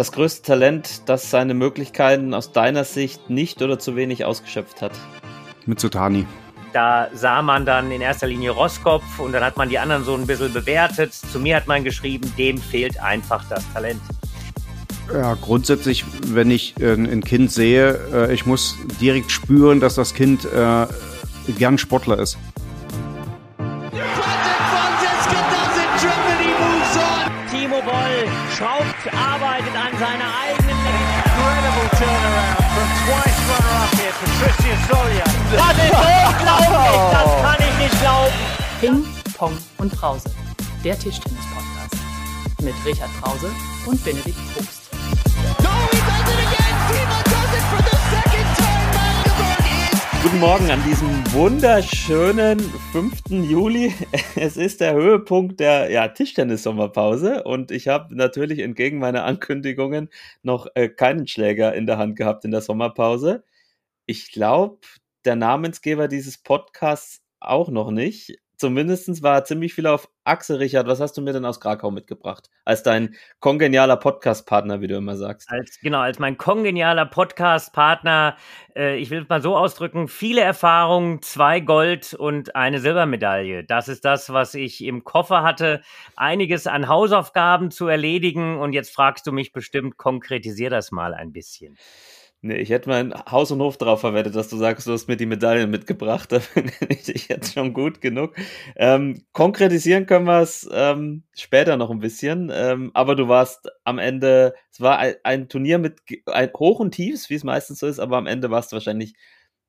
das größte Talent, das seine Möglichkeiten aus deiner Sicht nicht oder zu wenig ausgeschöpft hat? Mit Sotani. Da sah man dann in erster Linie Roskopf und dann hat man die anderen so ein bisschen bewertet. Zu mir hat man geschrieben, dem fehlt einfach das Talent. Ja, grundsätzlich, wenn ich äh, ein Kind sehe, äh, ich muss direkt spüren, dass das Kind äh, gern Sportler ist. Patricia Solia. Das ist unglaublich, das kann ich nicht glauben. Ping, Pong und Brause, der Tischtennis-Podcast. Mit Richard Brause und Benedikt Probst. Guten Morgen an diesem wunderschönen 5. Juli. Es ist der Höhepunkt der ja, Tischtennis-Sommerpause und ich habe natürlich entgegen meiner Ankündigungen noch äh, keinen Schläger in der Hand gehabt in der Sommerpause. Ich glaube, der Namensgeber dieses Podcasts auch noch nicht zumindest war ziemlich viel auf Achse, Richard. Was hast du mir denn aus Krakau mitgebracht? Als dein kongenialer Podcast-Partner, wie du immer sagst. Als, genau, als mein kongenialer Podcast-Partner, äh, ich will es mal so ausdrücken, viele Erfahrungen, zwei Gold und eine Silbermedaille. Das ist das, was ich im Koffer hatte. Einiges an Hausaufgaben zu erledigen und jetzt fragst du mich bestimmt, konkretisier das mal ein bisschen. Nee, ich hätte mein Haus und Hof drauf verwettet, dass du sagst, du hast mir die Medaillen mitgebracht. Ich jetzt schon gut genug. Ähm, konkretisieren können wir es ähm, später noch ein bisschen. Ähm, aber du warst am Ende, es war ein, ein Turnier mit ein Hoch und Tiefs, wie es meistens so ist, aber am Ende warst du wahrscheinlich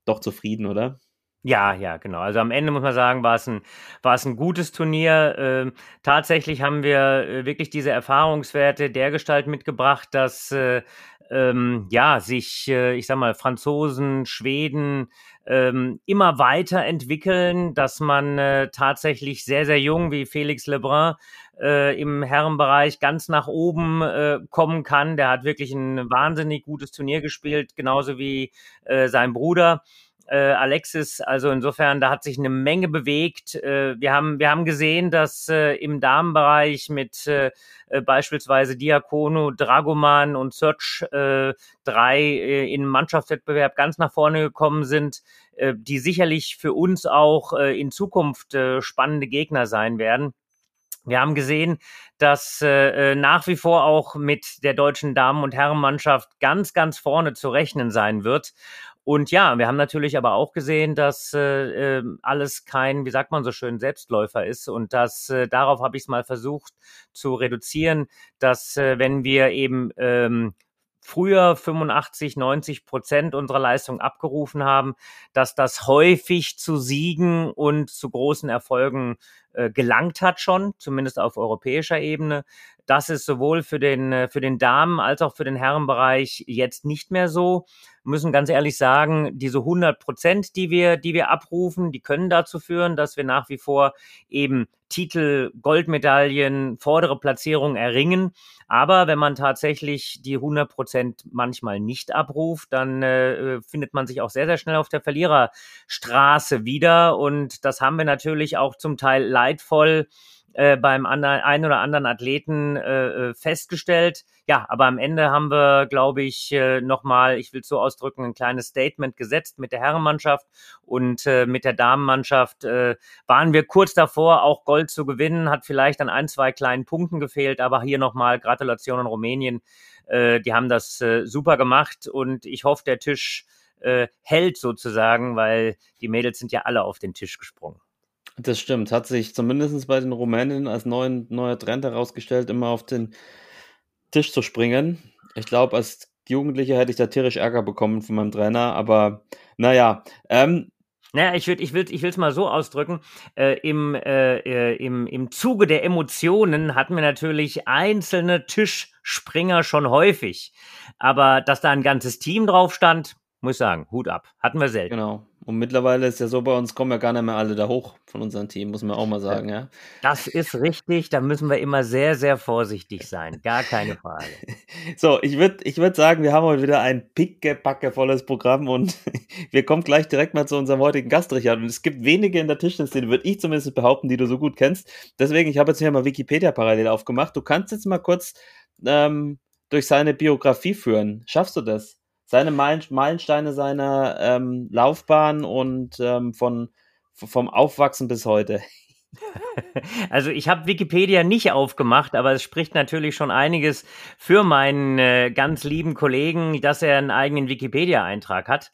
doch zufrieden, oder? Ja, ja, genau. Also am Ende muss man sagen, war es ein, war es ein gutes Turnier. Ähm, tatsächlich haben wir äh, wirklich diese Erfahrungswerte dergestalt mitgebracht, dass äh, ähm, ja, sich, äh, ich sag mal, Franzosen, Schweden ähm, immer weiterentwickeln, dass man äh, tatsächlich sehr, sehr jung wie Felix Lebrun äh, im Herrenbereich ganz nach oben äh, kommen kann. Der hat wirklich ein wahnsinnig gutes Turnier gespielt, genauso wie äh, sein Bruder äh, Alexis. Also insofern, da hat sich eine Menge bewegt. Äh, wir, haben, wir haben gesehen, dass äh, im Damenbereich mit äh, äh beispielsweise Diakono, Dragoman und Search äh, drei äh, in Mannschaftswettbewerb ganz nach vorne gekommen sind, äh, die sicherlich für uns auch äh, in Zukunft äh, spannende Gegner sein werden. Wir haben gesehen, dass äh, äh nach wie vor auch mit der deutschen Damen- und Herrenmannschaft ganz, ganz vorne zu rechnen sein wird. Und ja, wir haben natürlich aber auch gesehen, dass äh, ähm, alles kein, wie sagt man so schön, Selbstläufer ist. Und das, äh, darauf habe ich es mal versucht zu reduzieren, dass äh, wenn wir eben ähm, früher 85, 90 Prozent unserer Leistung abgerufen haben, dass das häufig zu Siegen und zu großen Erfolgen äh, gelangt hat schon, zumindest auf europäischer Ebene. Das ist sowohl für den, äh, für den Damen- als auch für den Herrenbereich jetzt nicht mehr so. Wir müssen ganz ehrlich sagen, diese 100 Prozent, die wir, die wir abrufen, die können dazu führen, dass wir nach wie vor eben Titel, Goldmedaillen, vordere Platzierungen erringen. Aber wenn man tatsächlich die 100 Prozent manchmal nicht abruft, dann äh, findet man sich auch sehr, sehr schnell auf der Verliererstraße wieder. Und das haben wir natürlich auch zum Teil leidvoll äh, beim anderen, einen oder anderen Athleten äh, äh, festgestellt. Ja, aber am Ende haben wir, glaube ich, äh, nochmal, ich will es so ausdrücken, ein kleines Statement gesetzt mit der Herrenmannschaft und äh, mit der Damenmannschaft äh, waren wir kurz davor, auch Gold zu gewinnen, hat vielleicht an ein, zwei kleinen Punkten gefehlt, aber hier nochmal Gratulation an Rumänien. Äh, die haben das äh, super gemacht und ich hoffe, der Tisch äh, hält sozusagen, weil die Mädels sind ja alle auf den Tisch gesprungen. Das stimmt. Hat sich zumindest bei den Rumänen als neuen, neuer Trend herausgestellt, immer auf den Tisch zu springen. Ich glaube, als Jugendlicher hätte ich da tierisch Ärger bekommen von meinem Trainer, aber naja. Ähm, naja, ich würde ich will, ich mal so ausdrücken. Äh, im, äh, äh, im, Im Zuge der Emotionen hatten wir natürlich einzelne Tischspringer schon häufig. Aber dass da ein ganzes Team drauf stand, muss ich sagen, Hut ab. Hatten wir selten. Genau. Und mittlerweile ist ja so, bei uns kommen ja gar nicht mehr alle da hoch von unserem Team, muss man auch mal sagen, ja. Das ist richtig, da müssen wir immer sehr, sehr vorsichtig sein. Gar keine Frage. so, ich würde ich würd sagen, wir haben heute wieder ein pickepackevolles Programm und wir kommen gleich direkt mal zu unserem heutigen Gast, Richard. Und es gibt wenige in der Tischtennis-Szene, würde ich zumindest behaupten, die du so gut kennst. Deswegen, ich habe jetzt hier mal Wikipedia parallel aufgemacht. Du kannst jetzt mal kurz ähm, durch seine Biografie führen. Schaffst du das? Seine Meilensteine seiner ähm, Laufbahn und ähm, von, vom Aufwachsen bis heute. Also ich habe Wikipedia nicht aufgemacht, aber es spricht natürlich schon einiges für meinen äh, ganz lieben Kollegen, dass er einen eigenen Wikipedia-Eintrag hat.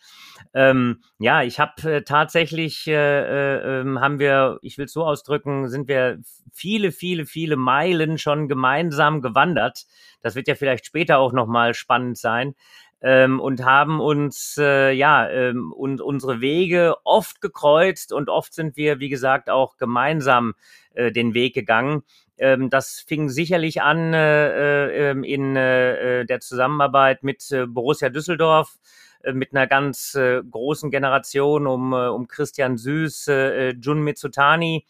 Ähm, ja, ich habe äh, tatsächlich, äh, äh, ähm, haben wir, ich will es so ausdrücken, sind wir viele, viele, viele Meilen schon gemeinsam gewandert. Das wird ja vielleicht später auch nochmal spannend sein ähm, und haben uns äh, ja ähm, und unsere Wege oft gekreuzt und oft sind wir, wie gesagt, auch gemeinsam äh, den Weg gegangen. Ähm, das fing sicherlich an äh, äh, ähm, in äh, äh, der Zusammenarbeit mit äh, Borussia Düsseldorf äh, mit einer ganz äh, großen Generation um, äh, um Christian Süß, äh, Jun Mitsutani,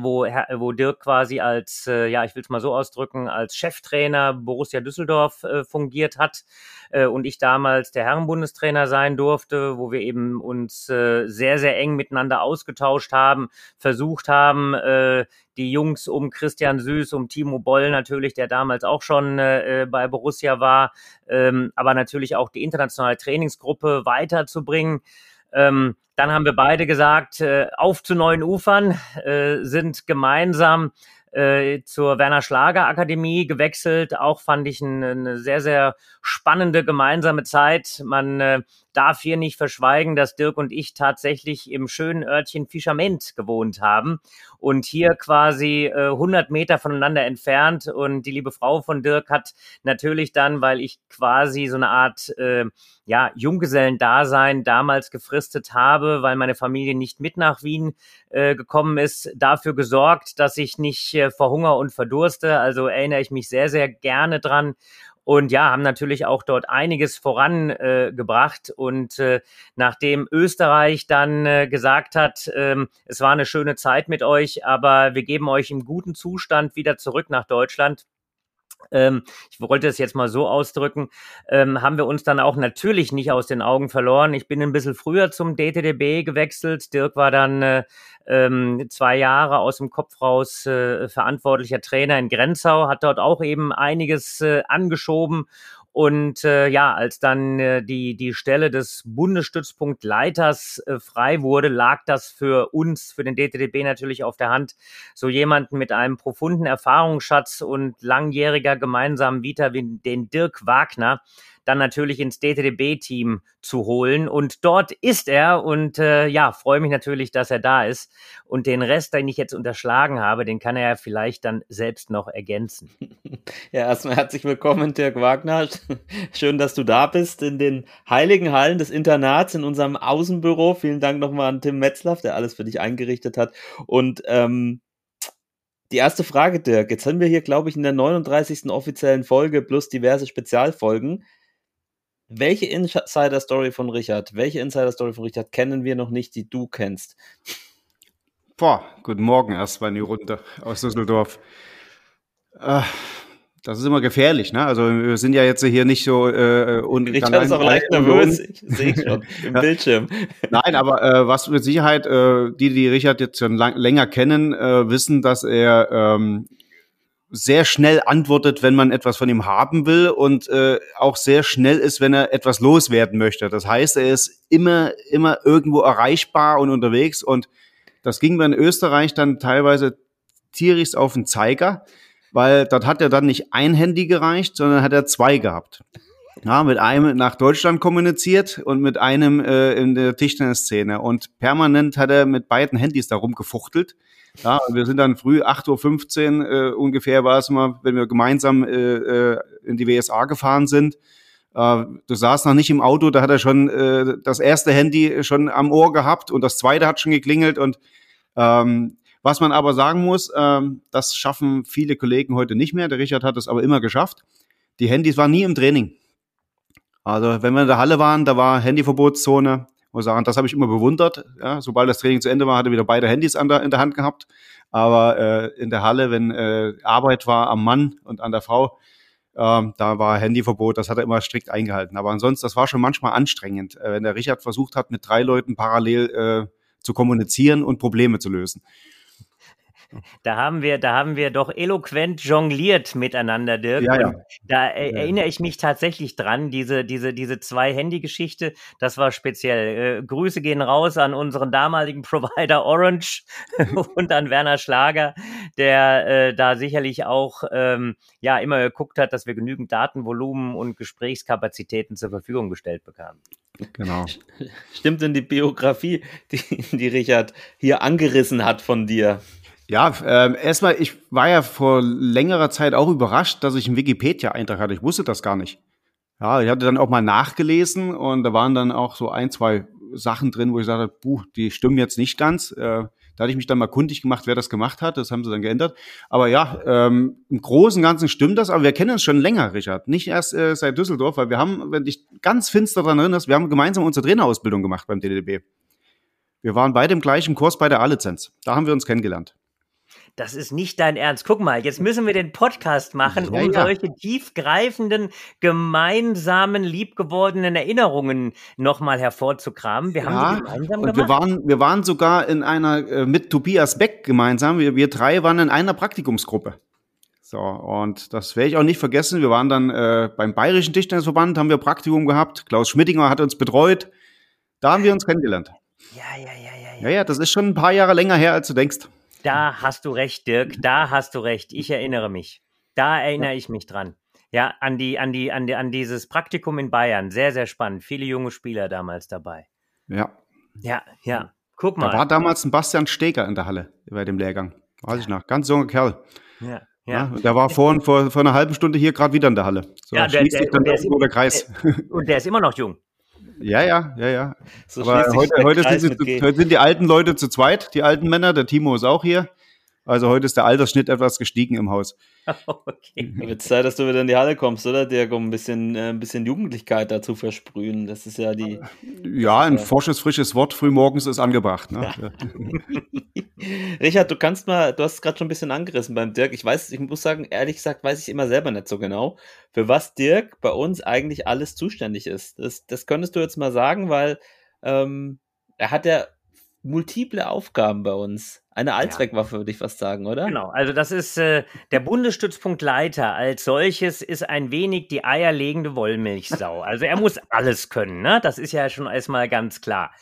wo, wo Dirk quasi als, äh, ja, ich will es mal so ausdrücken, als Cheftrainer Borussia Düsseldorf äh, fungiert hat äh, und ich damals der Herrenbundestrainer sein durfte, wo wir eben uns äh, sehr, sehr eng miteinander ausgetauscht haben, versucht haben, äh, die Jungs um Christian Süß, um Timo Boll natürlich, der damals auch schon äh, bei Borussia war, ähm, aber natürlich auch die internationale Trainingsgruppe weiterzubringen. Ähm, dann haben wir beide gesagt, äh, auf zu neuen Ufern, äh, sind gemeinsam äh, zur Werner Schlager Akademie gewechselt. Auch fand ich eine, sehr, sehr spannende gemeinsame Zeit. Man äh, darf hier nicht verschweigen, dass Dirk und ich tatsächlich im schönen Örtchen Fischament gewohnt haben und hier quasi äh, 100 Meter voneinander entfernt. Und die liebe Frau von Dirk hat natürlich dann, weil ich quasi so eine Art äh, ja, Junggesellendasein damals gefristet habe, weil meine Familie nicht mit nach Wien äh, gekommen ist, dafür gesorgt, dass ich nicht äh, verhungere und verdurste. Also erinnere ich mich sehr, sehr gerne dran und ja, haben natürlich auch dort einiges vorangebracht. Äh, und äh, nachdem Österreich dann äh, gesagt hat, ähm, es war eine schöne Zeit mit euch, aber wir geben euch im guten Zustand wieder zurück nach Deutschland, ich wollte es jetzt mal so ausdrücken, ähm, haben wir uns dann auch natürlich nicht aus den Augen verloren. Ich bin ein bisschen früher zum DTDB gewechselt. Dirk war dann äh, ähm, zwei Jahre aus dem Kopf raus äh, verantwortlicher Trainer in Grenzau, hat dort auch eben einiges äh, angeschoben und äh, ja, als dann äh, die, die Stelle des Bundesstützpunktleiters äh, frei wurde, lag das für uns, für den DTDB natürlich auf der Hand, so jemanden mit einem profunden Erfahrungsschatz und langjähriger gemeinsamen Vita wie den Dirk Wagner dann natürlich ins DTDB-Team zu holen. Und dort ist er und äh, ja, freue mich natürlich, dass er da ist. Und den Rest, den ich jetzt unterschlagen habe, den kann er ja vielleicht dann selbst noch ergänzen. Ja, erstmal herzlich willkommen, Dirk Wagner. Schön, dass du da bist in den heiligen Hallen des Internats in unserem Außenbüro. Vielen Dank nochmal an Tim Metzlaff, der alles für dich eingerichtet hat. Und ähm, die erste Frage, Dirk. Jetzt haben wir hier, glaube ich, in der 39. offiziellen Folge plus diverse Spezialfolgen welche Insider-Story von Richard, welche Insider-Story von Richard kennen wir noch nicht, die du kennst? Boah, guten Morgen erstmal in die Runde aus Düsseldorf. Äh, das ist immer gefährlich, ne? Also wir sind ja jetzt hier nicht so äh, und Richard ist auch leicht nervös, ich sehe schon im Bildschirm. Nein, aber äh, was mit Sicherheit äh, die, die Richard jetzt schon lang, länger kennen, äh, wissen, dass er ähm, sehr schnell antwortet, wenn man etwas von ihm haben will und äh, auch sehr schnell ist, wenn er etwas loswerden möchte. Das heißt, er ist immer, immer irgendwo erreichbar und unterwegs und das ging mir in Österreich dann teilweise tierisch auf den Zeiger, weil dort hat er dann nicht ein Handy gereicht, sondern hat er zwei gehabt. Ja, mit einem nach Deutschland kommuniziert und mit einem äh, in der Tischtennisszene. Und permanent hat er mit beiden Handys da rumgefuchtelt. Ja, wir sind dann früh, 8.15 Uhr äh, ungefähr war es mal, wenn wir gemeinsam äh, äh in die WSA gefahren sind. Äh, du saßt noch nicht im Auto, da hat er schon äh, das erste Handy schon am Ohr gehabt und das zweite hat schon geklingelt. Und ähm, was man aber sagen muss, ähm, das schaffen viele Kollegen heute nicht mehr. Der Richard hat es aber immer geschafft. Die Handys waren nie im Training. Also wenn wir in der Halle waren, da war Handyverbotszone muss sagen, das habe ich immer bewundert. Ja, sobald das Training zu Ende war, hatte wieder beide Handys an der, in der Hand gehabt. Aber äh, in der Halle, wenn äh, Arbeit war am Mann und an der Frau, ähm, da war Handyverbot, das hat er immer strikt eingehalten. Aber ansonsten, das war schon manchmal anstrengend, äh, wenn der Richard versucht hat, mit drei Leuten parallel äh, zu kommunizieren und Probleme zu lösen. Da haben wir, da haben wir doch eloquent jongliert miteinander, Dirk. Ja, ja. Da äh, erinnere ich mich tatsächlich dran, diese, diese, diese zwei-Handy-Geschichte. Das war speziell. Äh, Grüße gehen raus an unseren damaligen Provider Orange und an Werner Schlager, der äh, da sicherlich auch ähm, ja immer geguckt hat, dass wir genügend Datenvolumen und Gesprächskapazitäten zur Verfügung gestellt bekamen. Genau. Stimmt denn die Biografie, die, die Richard hier angerissen hat von dir? Ja, ähm, erstmal, ich war ja vor längerer Zeit auch überrascht, dass ich einen Wikipedia-Eintrag hatte. Ich wusste das gar nicht. Ja, ich hatte dann auch mal nachgelesen und da waren dann auch so ein, zwei Sachen drin, wo ich sagte, puh, die stimmen jetzt nicht ganz. Äh, da hatte ich mich dann mal kundig gemacht, wer das gemacht hat. Das haben sie dann geändert. Aber ja, ähm, im Großen und Ganzen stimmt das. Aber wir kennen uns schon länger, Richard. Nicht erst äh, seit Düsseldorf, weil wir haben, wenn dich ganz finster daran erinnerst, wir haben gemeinsam unsere Trainerausbildung gemacht beim DDB. Wir waren beide im gleichen Kurs bei der A-Lizenz. Da haben wir uns kennengelernt das ist nicht dein Ernst. Guck mal, jetzt müssen wir den Podcast machen, um ja, solche tiefgreifenden, gemeinsamen, liebgewordenen Erinnerungen nochmal hervorzukramen. Wir haben ja, die gemeinsam und gemacht. Wir waren, wir waren sogar in einer, äh, mit Tobias Beck gemeinsam. Wir, wir drei waren in einer Praktikumsgruppe. So, und das werde ich auch nicht vergessen. Wir waren dann äh, beim Bayerischen Tischtennisverband, haben wir Praktikum gehabt. Klaus Schmidtinger hat uns betreut. Da haben wir uns kennengelernt. Ja, ja, ja, ja. Ja, ja, das ist schon ein paar Jahre länger her, als du denkst. Da hast du recht, Dirk, da hast du recht. Ich erinnere mich. Da erinnere ich mich dran. Ja, an die, an die, an die, an dieses Praktikum in Bayern. Sehr, sehr spannend. Viele junge Spieler damals dabei. Ja. Ja, ja. Guck mal. Da war damals ein Bastian Steger in der Halle bei dem Lehrgang. Weiß ich noch. Ganz junger Kerl. Ja. Ja. ja, der war vor, vor, vor einer halben Stunde hier gerade wieder in der Halle. So, ja, der, der, dann der, ist, der Kreis. und der ist immer noch jung. Ja, ja, ja, ja. So Aber heute, heute, sind, heute, sind, die alten Leute zu zweit, die alten Männer. Der Timo ist auch hier. Also heute ist der Altersschnitt etwas gestiegen im Haus. okay. Wird Zeit, dass du wieder in die Halle kommst, oder, Dirk, um ein bisschen, äh, ein bisschen Jugendlichkeit da zu versprühen. Das ist ja die. Ja, ein forsches, frisches Wort frühmorgens ist angebracht. Ne? Ja. Richard, du kannst mal, du hast es gerade schon ein bisschen angerissen beim Dirk. Ich weiß, ich muss sagen, ehrlich gesagt, weiß ich immer selber nicht so genau, für was Dirk bei uns eigentlich alles zuständig ist. Das, das könntest du jetzt mal sagen, weil ähm, er hat ja multiple Aufgaben bei uns. Eine Allzweckwaffe, würde ich fast sagen, oder? Genau, also das ist äh, der Bundesstützpunkt Leiter als solches ist ein wenig die eierlegende Wollmilchsau. Also er muss alles können, ne? Das ist ja schon erstmal ganz klar.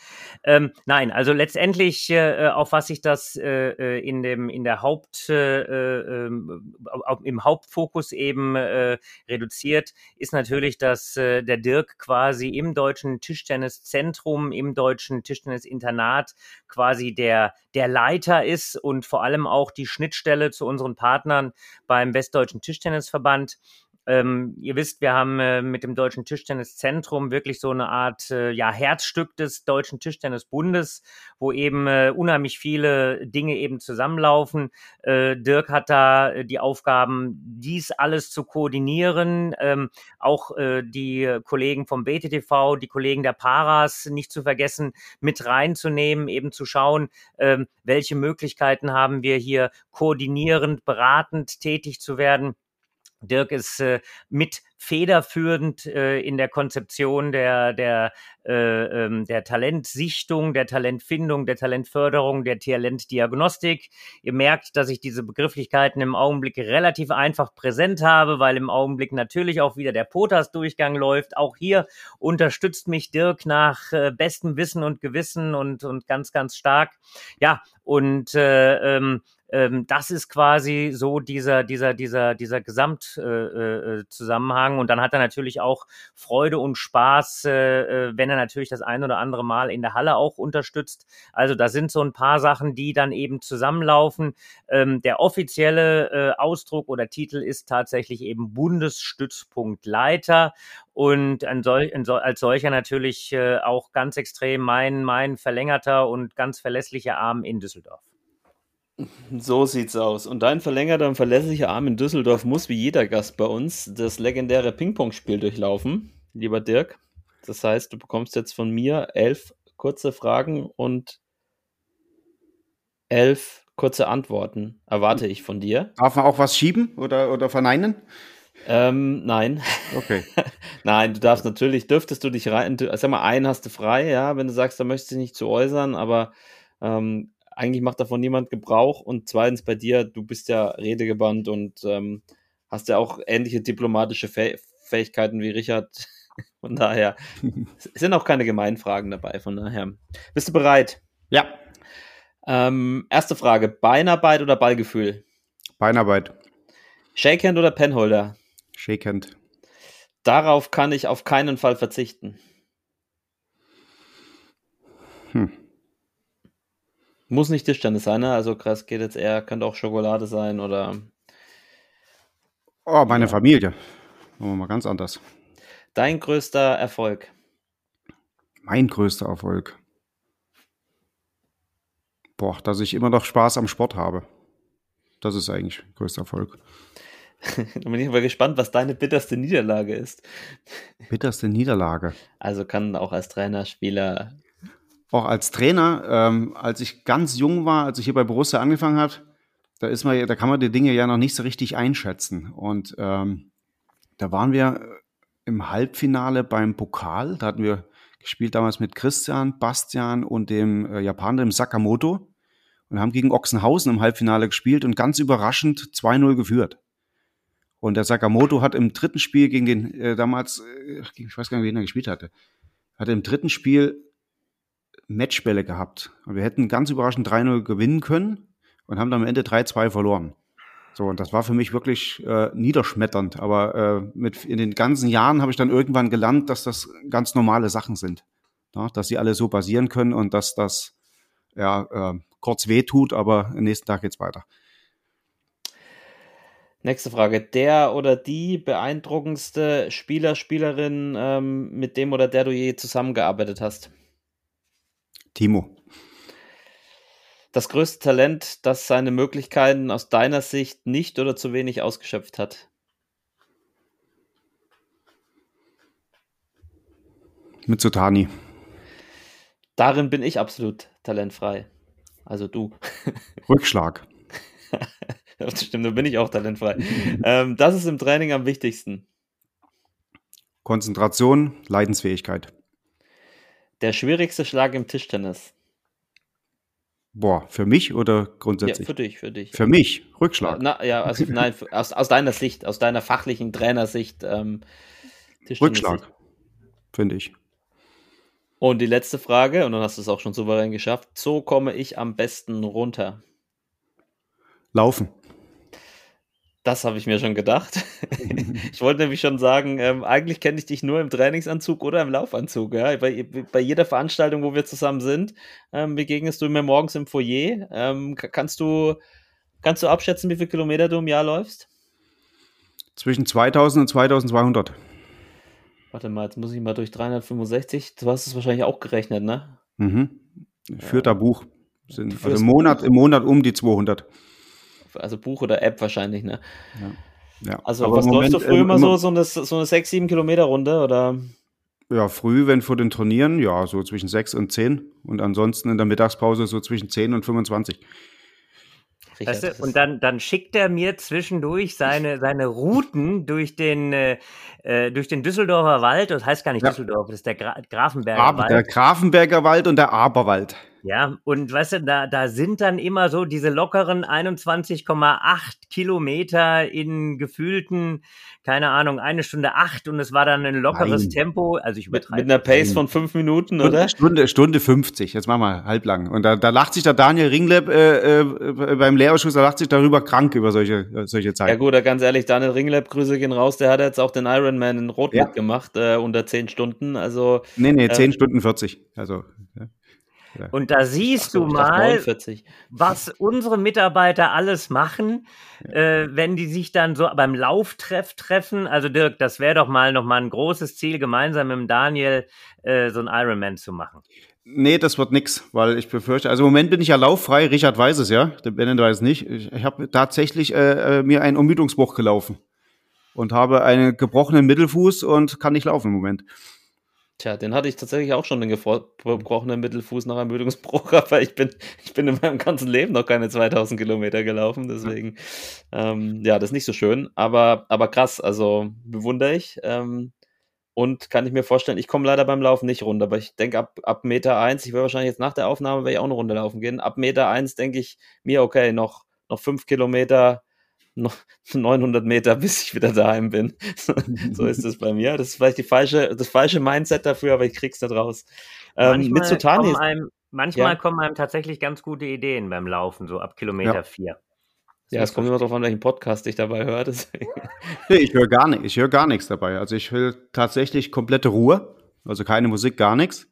Ähm, nein, also letztendlich, äh, auf was sich das äh, äh in dem in der Haupt äh, äh ähm, im Hauptfokus eben reduziert, ist natürlich, dass der Dirk quasi im deutschen Tischtenniszentrum, im deutschen Tischtennisinternat quasi der der Leiter ist und vor allem auch die Schnittstelle zu unseren Partnern beim Westdeutschen Tischtennisverband. Ähm, ihr wisst, wir haben äh, mit dem Deutschen Tischtenniszentrum wirklich so eine Art äh, ja, Herzstück des Deutschen Tischtennisbundes, wo eben äh, unheimlich viele Dinge eben zusammenlaufen. Äh, Dirk hat da äh, die Aufgaben, dies alles zu koordinieren. Ähm, auch äh, die Kollegen vom BTTV, die Kollegen der Paras nicht zu vergessen, mit reinzunehmen, eben zu schauen, ähm, welche Möglichkeiten haben wir hier koordinierend, beratend tätig zu werden. Dirk ist äh, mit federführend äh, in der Konzeption der, der, äh, ähm, der Talentsichtung, der Talentfindung, der Talentförderung, der Talentdiagnostik. Ihr merkt, dass ich diese Begrifflichkeiten im Augenblick relativ einfach präsent habe, weil im Augenblick natürlich auch wieder der POTAS-Durchgang läuft. Auch hier unterstützt mich Dirk nach äh, bestem Wissen und Gewissen und, und ganz, ganz stark. Ja, und äh, ähm, ähm, das ist quasi so dieser, dieser, dieser, dieser Gesamtzusammenhang. Äh, äh, und dann hat er natürlich auch Freude und Spaß, äh, äh, wenn er natürlich das ein oder andere Mal in der Halle auch unterstützt. Also da sind so ein paar Sachen, die dann eben zusammenlaufen. Ähm, der offizielle äh, Ausdruck oder Titel ist tatsächlich eben Bundesstützpunktleiter und sol als solcher natürlich äh, auch ganz extrem mein, mein verlängerter und ganz verlässlicher Arm in Düsseldorf. So sieht's aus. Und dein verlängerter und verlässlicher Arm in Düsseldorf muss wie jeder Gast bei uns das legendäre Ping-Pong-Spiel durchlaufen, lieber Dirk. Das heißt, du bekommst jetzt von mir elf kurze Fragen und elf kurze Antworten. Erwarte ich von dir. Darf man auch was schieben oder, oder verneinen? Ähm, nein. Okay. nein, du darfst natürlich, dürftest du dich rein, sag mal, einen hast du frei, ja, wenn du sagst, da möchtest du dich nicht zu äußern, aber ähm, eigentlich macht davon niemand Gebrauch. Und zweitens bei dir, du bist ja redegebannt und ähm, hast ja auch ähnliche diplomatische Fäh Fähigkeiten wie Richard. Von daher sind auch keine Gemeinfragen dabei. Von daher. Bist du bereit? Ja. Ähm, erste Frage: Beinarbeit oder Ballgefühl? Beinarbeit. Shakehand oder Penholder? Shakehand. Darauf kann ich auf keinen Fall verzichten. Hm. Muss nicht Tischtennis sein, ne? Also krass geht jetzt eher, könnte auch Schokolade sein oder. Oh, meine ja. Familie. Machen wir mal ganz anders. Dein größter Erfolg? Mein größter Erfolg. Boah, dass ich immer noch Spaß am Sport habe. Das ist eigentlich größter Erfolg. da bin ich aber gespannt, was deine bitterste Niederlage ist. Bitterste Niederlage. Also kann auch als Trainer, Spieler. Auch als Trainer, ähm, als ich ganz jung war, als ich hier bei Borussia angefangen habe, da ist man, da kann man die Dinge ja noch nicht so richtig einschätzen. Und ähm, da waren wir im Halbfinale beim Pokal. Da hatten wir gespielt damals mit Christian, Bastian und dem äh, Japaner, dem Sakamoto. Und haben gegen Ochsenhausen im Halbfinale gespielt und ganz überraschend 2-0 geführt. Und der Sakamoto hat im dritten Spiel gegen den, äh, damals, äh, ich weiß gar nicht, wen er gespielt hatte, hat im dritten Spiel Matchbälle gehabt. Und wir hätten ganz überraschend 3-0 gewinnen können und haben dann am Ende 3-2 verloren. So, und das war für mich wirklich äh, niederschmetternd. Aber äh, mit, in den ganzen Jahren habe ich dann irgendwann gelernt, dass das ganz normale Sachen sind. Ja, dass sie alle so basieren können und dass das ja, äh, kurz wehtut, aber am nächsten Tag geht's weiter. Nächste Frage. Der oder die beeindruckendste Spieler, Spielerin, ähm, mit dem oder der du je zusammengearbeitet hast? Timo das größte Talent, das seine Möglichkeiten aus deiner Sicht nicht oder zu wenig ausgeschöpft hat? Mit Sotani. Darin bin ich absolut talentfrei. Also du. Rückschlag. das stimmt, da bin ich auch talentfrei. ähm, das ist im Training am wichtigsten. Konzentration, Leidensfähigkeit. Der schwierigste Schlag im Tischtennis. Boah, für mich oder grundsätzlich? Ja, für dich, für dich. Für mich, Rückschlag. Na, ja, also nein, aus, aus deiner Sicht, aus deiner fachlichen Trainersicht. Ähm, Rückschlag, finde ich. Und die letzte Frage, und dann hast du es auch schon souverän geschafft. So komme ich am besten runter. Laufen. Das habe ich mir schon gedacht. ich wollte nämlich schon sagen, ähm, eigentlich kenne ich dich nur im Trainingsanzug oder im Laufanzug. Ja? Bei, bei jeder Veranstaltung, wo wir zusammen sind, ähm, begegnest du mir morgens im Foyer. Ähm, kannst, du, kannst du abschätzen, wie viele Kilometer du im Jahr läufst? Zwischen 2000 und 2200. Warte mal, jetzt muss ich mal durch 365. Du hast es wahrscheinlich auch gerechnet, ne? Mhm. Vierter ja. Buch. Sind also im Monat, im Monat um die 200 also Buch oder App wahrscheinlich, ne? Ja. ja. Also Aber was läufst du früh immer so, so eine, so eine 6, 7 Kilometer Runde oder? Ja, früh, wenn vor den Turnieren, ja, so zwischen 6 und 10 und ansonsten in der Mittagspause so zwischen 10 und 25. Weißt du, und dann, dann schickt er mir zwischendurch seine, seine Routen durch den, äh, äh, durch den Düsseldorfer Wald. Das heißt gar nicht ja. Düsseldorf, das ist der Gra Grafenberger Ab, Wald. Der Grafenberger Wald und der Aberwald. Ja, und weißt du, da, da sind dann immer so diese lockeren 21,8 Kilometer in gefühlten, keine Ahnung, eine Stunde acht und es war dann ein lockeres Nein. Tempo. Also ich übertreibe. Mit, mit einer Pace Nein. von fünf Minuten, oder? Stunde, Stunde 50, jetzt machen wir halblang. Und da, da lacht sich der Daniel Ringleb äh, äh, beim Lehrausschuss, da lacht sich darüber krank über solche, solche Zeiten. Ja gut, ganz ehrlich, Daniel Ringleb, Grüße gehen raus, der hat jetzt auch den Ironman in Rot ja. gemacht, äh, unter zehn Stunden. Also, nee, nee, zehn äh, Stunden 40. Also, ja. Und da siehst so, du mal, was unsere Mitarbeiter alles machen, ja. äh, wenn die sich dann so beim Lauftreff treffen. Also Dirk, das wäre doch mal noch mal ein großes Ziel, gemeinsam mit dem Daniel äh, so ein Ironman zu machen. Nee, das wird nix, weil ich befürchte, also im Moment bin ich ja lauffrei, Richard weiß es ja, der Bennett weiß es nicht. Ich, ich habe tatsächlich äh, äh, mir einen Umüdungsbruch gelaufen und habe einen gebrochenen Mittelfuß und kann nicht laufen im Moment. Tja, den hatte ich tatsächlich auch schon, den gebrochenen Mittelfuß nach Ermüdungsbruch, aber ich bin, ich bin in meinem ganzen Leben noch keine 2000 Kilometer gelaufen, deswegen, ähm, ja, das ist nicht so schön, aber, aber krass, also bewundere ich. Ähm, und kann ich mir vorstellen, ich komme leider beim Laufen nicht runter, aber ich denke ab, ab Meter eins, ich werde wahrscheinlich jetzt nach der Aufnahme werde ich auch eine Runde laufen gehen. Ab Meter eins denke ich mir, okay, noch, noch fünf Kilometer, 900 Meter, bis ich wieder daheim bin. so ist es bei mir. Das ist vielleicht die falsche, das falsche Mindset dafür, aber ich krieg's nicht raus. Ähm, mit Sutani. Einem, manchmal ja. kommen einem tatsächlich ganz gute Ideen beim Laufen, so ab Kilometer ja. vier. Ja, es kommt immer darauf an, welchen Podcast ich dabei höre. Nee, ich höre gar nicht. Ich höre gar nichts dabei. Also ich will tatsächlich komplette Ruhe, also keine Musik, gar nichts.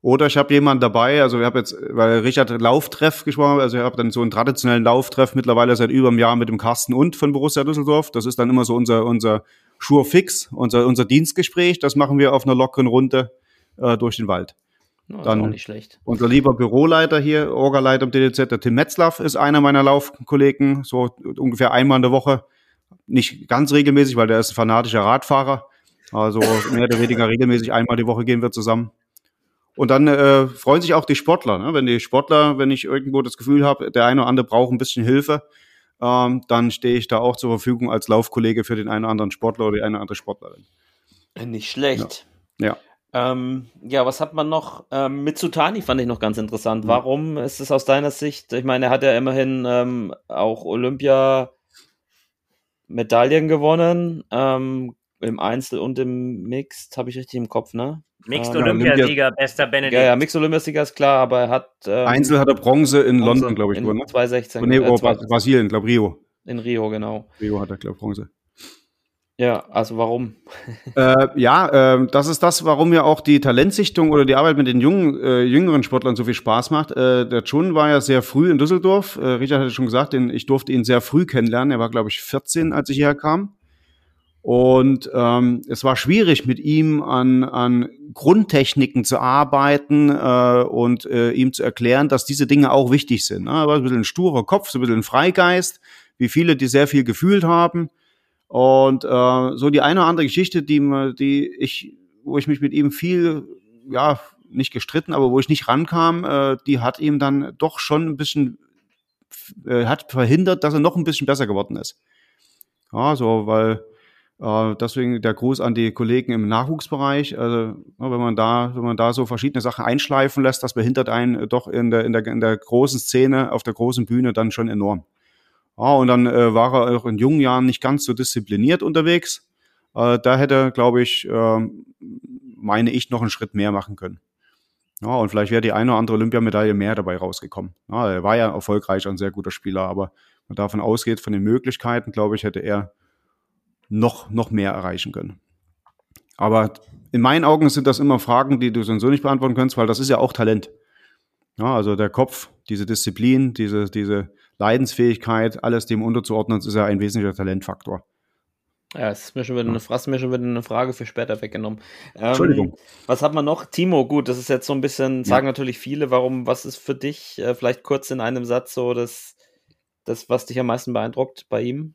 Oder ich habe jemanden dabei, also ich habe jetzt, weil Richard Lauftreff gesprochen also ich habe dann so einen traditionellen Lauftreff mittlerweile seit über einem Jahr mit dem Carsten und von Borussia Düsseldorf. Das ist dann immer so unser, unser Schurfix, unser, unser Dienstgespräch. Das machen wir auf einer lockeren Runde äh, durch den Wald. No, dann nicht schlecht. Unser lieber Büroleiter hier, Orgaleiter im DDZ, der Tim Metzlaff, ist einer meiner Laufkollegen, so ungefähr einmal in der Woche. Nicht ganz regelmäßig, weil der ist ein fanatischer Radfahrer. Also mehr oder weniger regelmäßig einmal die Woche gehen wir zusammen. Und dann äh, freuen sich auch die Sportler. Ne? Wenn die Sportler, wenn ich irgendwo das Gefühl habe, der eine oder andere braucht ein bisschen Hilfe, ähm, dann stehe ich da auch zur Verfügung als Laufkollege für den einen oder anderen Sportler oder die eine oder andere Sportlerin. Nicht schlecht. Ja. ja. Ähm, ja, was hat man noch? Ähm, mit Sutani fand ich noch ganz interessant. Mhm. Warum ist es aus deiner Sicht? Ich meine, er hat ja immerhin ähm, auch Olympia Medaillen gewonnen, ähm, im Einzel und im Mixed, habe ich richtig im Kopf, ne? Mixed ähm, Olympiasieger, bester Benedikt. Ja, ja, Mixed Olympiasieger ist klar, aber er hat. Ähm, Einzel hat er Bronze in Bronze London, glaube ich, gewonnen. 2016. Nee, oh, äh, Brasilien, glaube Rio. In Rio, genau. Rio hat er, glaube ich, Bronze. Ja, also warum? äh, ja, äh, das ist das, warum ja auch die Talentsichtung oder die Arbeit mit den jungen, äh, jüngeren Sportlern so viel Spaß macht. Äh, der Chun war ja sehr früh in Düsseldorf. Äh, Richard hatte schon gesagt, den, ich durfte ihn sehr früh kennenlernen. Er war, glaube ich, 14, als ich hierher kam. Und ähm, es war schwierig, mit ihm an, an Grundtechniken zu arbeiten äh, und äh, ihm zu erklären, dass diese Dinge auch wichtig sind. Ne? Er war ein bisschen ein sturer Kopf, so ein bisschen ein Freigeist, wie viele, die sehr viel gefühlt haben. Und äh, so die eine oder andere Geschichte, die, die ich, wo ich mich mit ihm viel, ja, nicht gestritten, aber wo ich nicht rankam, äh, die hat ihm dann doch schon ein bisschen, äh, hat verhindert, dass er noch ein bisschen besser geworden ist. Ja, so, weil äh, deswegen der Gruß an die Kollegen im Nachwuchsbereich. Also, wenn man da, wenn man da so verschiedene Sachen einschleifen lässt, das behindert einen doch in der, in der, in der großen Szene, auf der großen Bühne dann schon enorm. Ja, und dann äh, war er auch in jungen Jahren nicht ganz so diszipliniert unterwegs. Äh, da hätte, glaube ich, äh, meine ich, noch einen Schritt mehr machen können. Ja, und vielleicht wäre die eine oder andere Olympiamedaille mehr dabei rausgekommen. Ja, er war ja erfolgreich, ein sehr guter Spieler, aber man davon ausgeht, von den Möglichkeiten, glaube ich, hätte er noch, noch mehr erreichen können. Aber in meinen Augen sind das immer Fragen, die du so nicht beantworten kannst, weil das ist ja auch Talent. Ja, also der Kopf, diese Disziplin, diese, diese Leidensfähigkeit, alles dem unterzuordnen, ist ja ein wesentlicher Talentfaktor. Ja, es ist mir schon wieder eine, fast mir schon wieder eine Frage für später weggenommen. Ähm, Entschuldigung. Was hat man noch? Timo, gut, das ist jetzt so ein bisschen, sagen ja. natürlich viele, warum, was ist für dich, äh, vielleicht kurz in einem Satz so das, das, was dich am meisten beeindruckt bei ihm?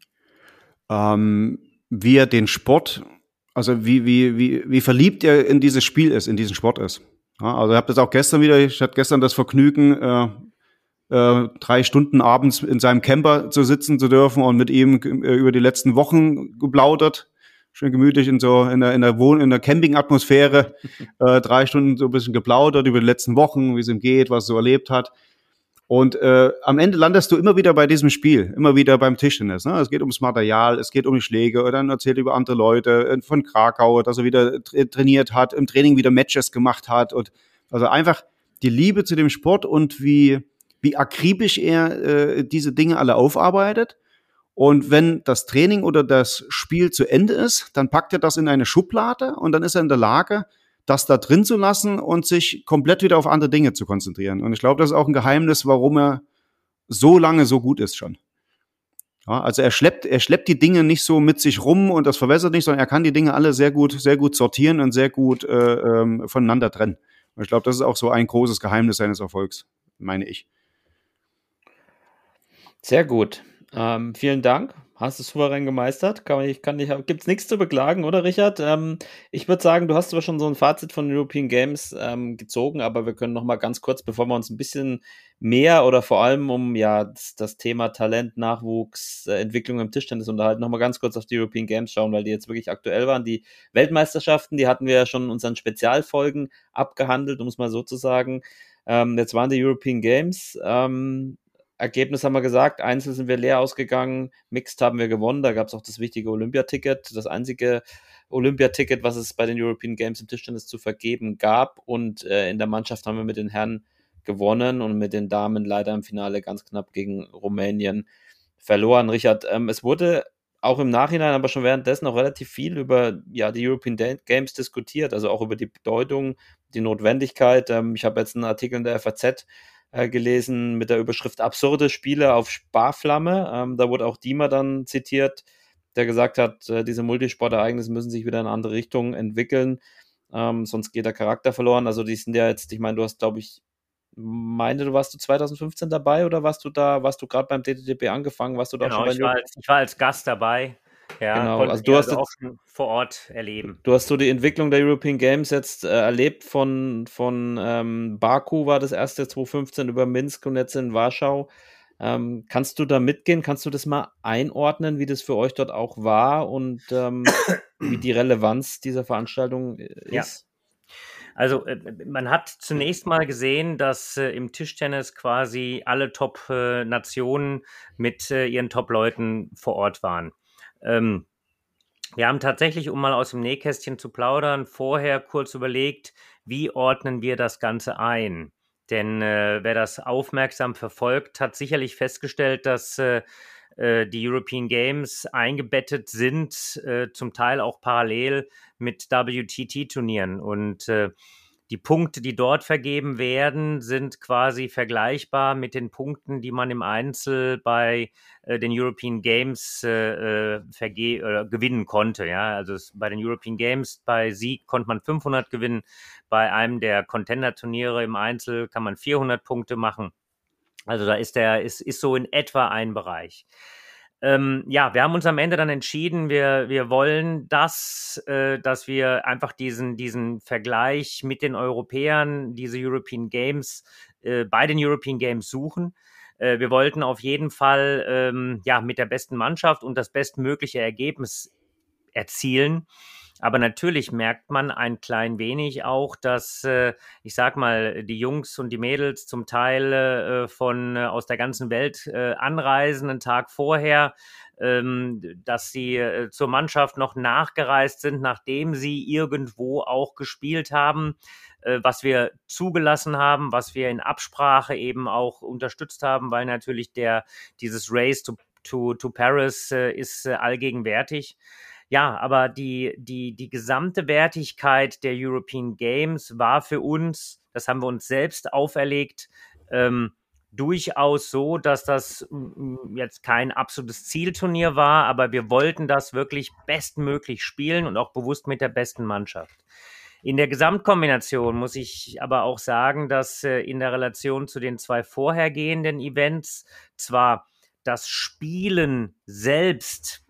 Ähm, wie er den Sport, also wie, wie, wie, wie verliebt er in dieses Spiel ist, in diesen Sport ist. Ja, also ich habe das auch gestern wieder, ich hatte gestern das Vergnügen, äh, äh, drei Stunden abends in seinem Camper zu sitzen zu dürfen und mit ihm äh, über die letzten Wochen geplaudert. Schön gemütlich in so in der in der Wohn in der Camping-Atmosphäre äh, drei Stunden so ein bisschen geplaudert über die letzten Wochen, wie es ihm geht, was er so erlebt hat. Und äh, am Ende landest du immer wieder bei diesem Spiel, immer wieder beim Tischtennis. Ne? Es geht ums Material, es geht um die Schläge. Dann erzählt er über andere Leute äh, von Krakau, dass er wieder tra trainiert hat, im Training wieder Matches gemacht hat. Und also einfach die Liebe zu dem Sport und wie, wie akribisch er äh, diese Dinge alle aufarbeitet. Und wenn das Training oder das Spiel zu Ende ist, dann packt er das in eine Schublade und dann ist er in der Lage, das da drin zu lassen und sich komplett wieder auf andere Dinge zu konzentrieren. Und ich glaube, das ist auch ein Geheimnis, warum er so lange so gut ist schon. Ja, also er schleppt, er schleppt die Dinge nicht so mit sich rum und das verwässert nicht, sondern er kann die Dinge alle sehr gut, sehr gut sortieren und sehr gut äh, ähm, voneinander trennen. Und ich glaube, das ist auch so ein großes Geheimnis seines Erfolgs, meine ich. Sehr gut. Ähm, vielen Dank Hast du souverän gemeistert? Kann ich, kann ich, gibt's nichts zu beklagen, oder Richard? Ähm, ich würde sagen, du hast zwar schon so ein Fazit von European Games ähm, gezogen, aber wir können noch mal ganz kurz, bevor wir uns ein bisschen mehr oder vor allem um ja das, das Thema Talent, Nachwuchs, äh, Entwicklung im Tischtennis unterhalten, noch mal ganz kurz auf die European Games schauen, weil die jetzt wirklich aktuell waren. Die Weltmeisterschaften, die hatten wir ja schon in unseren Spezialfolgen abgehandelt, um es mal so zu sagen. Ähm, jetzt waren die European Games. Ähm, Ergebnis haben wir gesagt, Einzel sind wir leer ausgegangen, Mixed haben wir gewonnen, da gab es auch das wichtige Olympiaticket, das einzige Olympiaticket, was es bei den European Games im Tischtennis zu vergeben gab und äh, in der Mannschaft haben wir mit den Herren gewonnen und mit den Damen leider im Finale ganz knapp gegen Rumänien verloren. Richard, ähm, es wurde auch im Nachhinein, aber schon währenddessen auch relativ viel über ja, die European Games diskutiert, also auch über die Bedeutung, die Notwendigkeit. Ähm, ich habe jetzt einen Artikel in der FAZ äh, gelesen mit der Überschrift Absurde Spiele auf Sparflamme. Ähm, da wurde auch Diemer dann zitiert, der gesagt hat, äh, diese Multisportereignisse müssen sich wieder in eine andere Richtung entwickeln, ähm, sonst geht der Charakter verloren. Also die sind ja jetzt, ich meine, du hast, glaube ich, meine, du warst du 2015 dabei oder warst du da, warst du gerade beim DTTP angefangen, warst du da genau, schon bei ich war, als, ich war als Gast dabei. Ja, genau. also du hast also auch schon vor Ort erleben. Du hast so die Entwicklung der European Games jetzt äh, erlebt von, von ähm, Baku war das erste 2015 über Minsk und jetzt in Warschau. Ähm, kannst du da mitgehen? Kannst du das mal einordnen, wie das für euch dort auch war und ähm, wie die Relevanz dieser Veranstaltung äh, ist? Ja. Also äh, man hat zunächst mal gesehen, dass äh, im Tischtennis quasi alle Top-Nationen äh, mit äh, ihren Top-Leuten vor Ort waren. Ähm, wir haben tatsächlich, um mal aus dem Nähkästchen zu plaudern, vorher kurz überlegt, wie ordnen wir das Ganze ein? Denn äh, wer das aufmerksam verfolgt, hat sicherlich festgestellt, dass äh, äh die European Games eingebettet sind, äh, zum Teil auch parallel mit WTT-Turnieren. Und äh, die Punkte, die dort vergeben werden, sind quasi vergleichbar mit den Punkten, die man im Einzel bei äh, den European Games äh, äh verge gewinnen konnte. Ja, also es, bei den European Games bei Sieg konnte man 500 gewinnen. Bei einem der Contender-Turniere im Einzel kann man 400 Punkte machen. Also da ist der ist ist so in etwa ein Bereich. Ähm, ja, wir haben uns am Ende dann entschieden, wir, wir wollen das, äh, dass wir einfach diesen, diesen Vergleich mit den Europäern, diese European Games, äh, bei den European Games suchen. Äh, wir wollten auf jeden Fall ähm, ja, mit der besten Mannschaft und das bestmögliche Ergebnis erzielen. Aber natürlich merkt man ein klein wenig auch, dass, äh, ich sag mal, die Jungs und die Mädels zum Teil äh, von äh, aus der ganzen Welt äh, anreisen, einen Tag vorher, ähm, dass sie äh, zur Mannschaft noch nachgereist sind, nachdem sie irgendwo auch gespielt haben äh, was wir zugelassen haben, was wir in Absprache eben auch unterstützt haben, weil natürlich der dieses Race to, to, to Paris äh, ist äh, allgegenwärtig. Ja, aber die, die, die gesamte Wertigkeit der European Games war für uns, das haben wir uns selbst auferlegt, ähm, durchaus so, dass das jetzt kein absolutes Zielturnier war, aber wir wollten das wirklich bestmöglich spielen und auch bewusst mit der besten Mannschaft. In der Gesamtkombination muss ich aber auch sagen, dass äh, in der Relation zu den zwei vorhergehenden Events zwar das Spielen selbst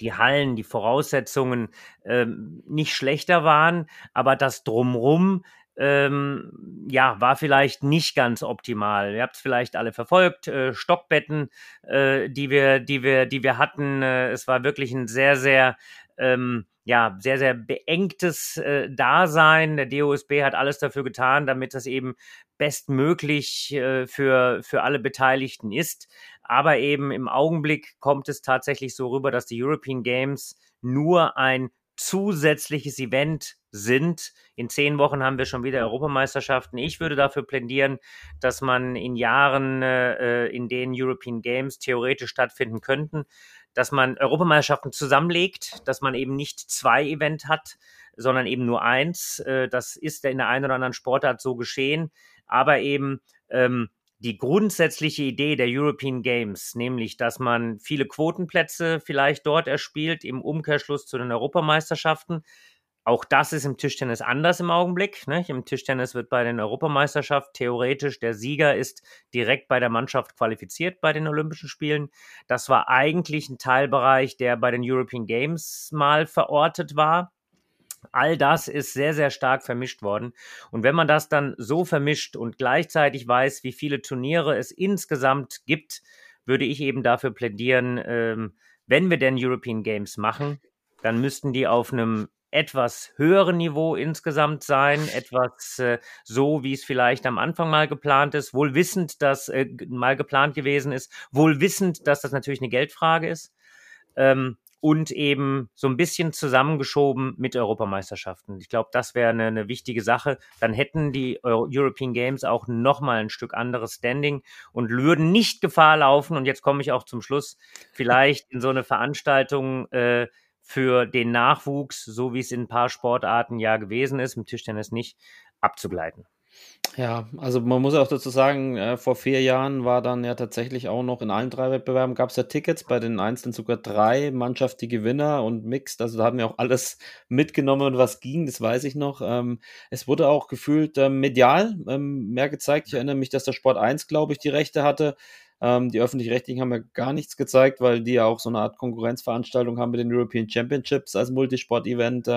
die Hallen, die Voraussetzungen ähm, nicht schlechter waren, aber das drumrum ähm, ja, war vielleicht nicht ganz optimal. Ihr habt es vielleicht alle verfolgt, äh, Stockbetten, äh, die wir, die wir, die wir hatten. Äh, es war wirklich ein sehr, sehr ähm, ja, sehr, sehr beengtes äh, Dasein. Der DOSB hat alles dafür getan, damit das eben bestmöglich äh, für, für alle Beteiligten ist. Aber eben im Augenblick kommt es tatsächlich so rüber, dass die European Games nur ein zusätzliches Event sind. In zehn Wochen haben wir schon wieder Europameisterschaften. Ich würde dafür plädieren, dass man in Jahren, äh, in denen European Games theoretisch stattfinden könnten, dass man Europameisterschaften zusammenlegt, dass man eben nicht zwei Event hat, sondern eben nur eins. Äh, das ist in der einen oder anderen Sportart so geschehen, aber eben ähm, die grundsätzliche Idee der European Games, nämlich dass man viele Quotenplätze vielleicht dort erspielt im Umkehrschluss zu den Europameisterschaften, Auch das ist im Tischtennis anders im Augenblick. Ne? Im Tischtennis wird bei den Europameisterschaften theoretisch der Sieger ist direkt bei der Mannschaft qualifiziert bei den Olympischen Spielen. Das war eigentlich ein Teilbereich, der bei den European Games mal verortet war. All das ist sehr, sehr stark vermischt worden. Und wenn man das dann so vermischt und gleichzeitig weiß, wie viele Turniere es insgesamt gibt, würde ich eben dafür plädieren, ähm, wenn wir denn European Games machen, dann müssten die auf einem etwas höheren Niveau insgesamt sein, etwas äh, so, wie es vielleicht am Anfang mal geplant ist, wohl wissend, dass äh, mal geplant gewesen ist, wohl wissend, dass das natürlich eine Geldfrage ist. Ähm, und eben so ein bisschen zusammengeschoben mit Europameisterschaften. Ich glaube, das wäre eine, eine, wichtige Sache. Dann hätten die Euro European Games auch noch mal ein Stück anderes Standing und würden nicht Gefahr laufen. Und jetzt komme ich auch zum Schluss, vielleicht in so eine Veranstaltung äh, für den Nachwuchs, so wie es in ein paar Sportarten ja gewesen ist, im Tischtennis nicht, abzugleiten. Ja, also man muss auch dazu sagen, äh, vor vier Jahren war dann ja tatsächlich auch noch in allen drei Wettbewerben gab es ja Tickets, bei den einzelnen sogar drei Mannschaft die Gewinner und Mixed, also da haben wir auch alles mitgenommen, was ging, das weiß ich noch. Ähm, es wurde auch gefühlt ähm, medial ähm, mehr gezeigt. Ich erinnere mich, dass der Sport 1, glaube ich, die Rechte hatte. Ähm, die öffentlich-rechtlichen haben ja gar nichts gezeigt, weil die ja auch so eine Art Konkurrenzveranstaltung haben mit den European Championships als Multisport-Event.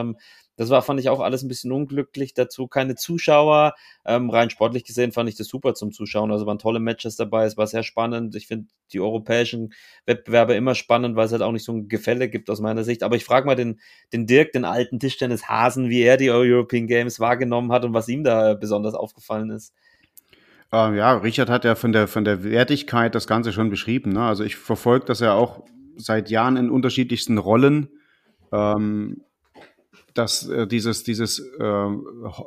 Das war, fand ich auch alles ein bisschen unglücklich. Dazu keine Zuschauer. Ähm, rein sportlich gesehen fand ich das super zum Zuschauen. Also waren tolle Matches dabei. Es war sehr spannend. Ich finde die europäischen Wettbewerbe immer spannend, weil es halt auch nicht so ein Gefälle gibt aus meiner Sicht. Aber ich frage mal den, den Dirk, den alten Tischtennis-Hasen, wie er die European Games wahrgenommen hat und was ihm da besonders aufgefallen ist. Ähm, ja, Richard hat ja von der, von der Wertigkeit das Ganze schon beschrieben. Ne? Also ich verfolge das ja auch seit Jahren in unterschiedlichsten Rollen. Ähm, dass äh, dieses, dieses äh,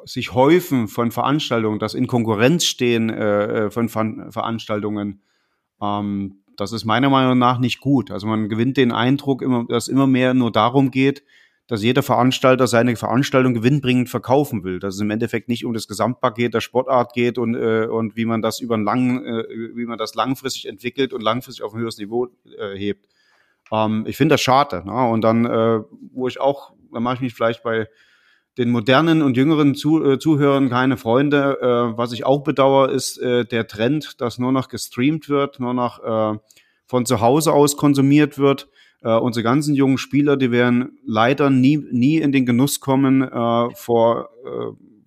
sich häufen von Veranstaltungen, das in Konkurrenz stehen äh, äh von Ver Veranstaltungen, ähm, das ist meiner Meinung nach nicht gut. Also man gewinnt den Eindruck, immer, dass immer mehr nur darum geht, dass jeder Veranstalter seine Veranstaltung gewinnbringend verkaufen will. Dass es im Endeffekt nicht um das Gesamtpaket der Sportart geht und, äh, und wie man das über einen langen, äh, wie man das langfristig entwickelt und langfristig auf ein höheres Niveau äh, hebt. Ähm, ich finde das schade. Ne? Und dann, äh, wo ich auch, da mache ich mich vielleicht bei den modernen und jüngeren äh, Zuhörern keine Freunde. Äh, was ich auch bedauere, ist äh, der Trend, dass nur noch gestreamt wird, nur noch äh, von zu Hause aus konsumiert wird. Äh, unsere ganzen jungen Spieler, die werden leider nie, nie in den Genuss kommen, vor,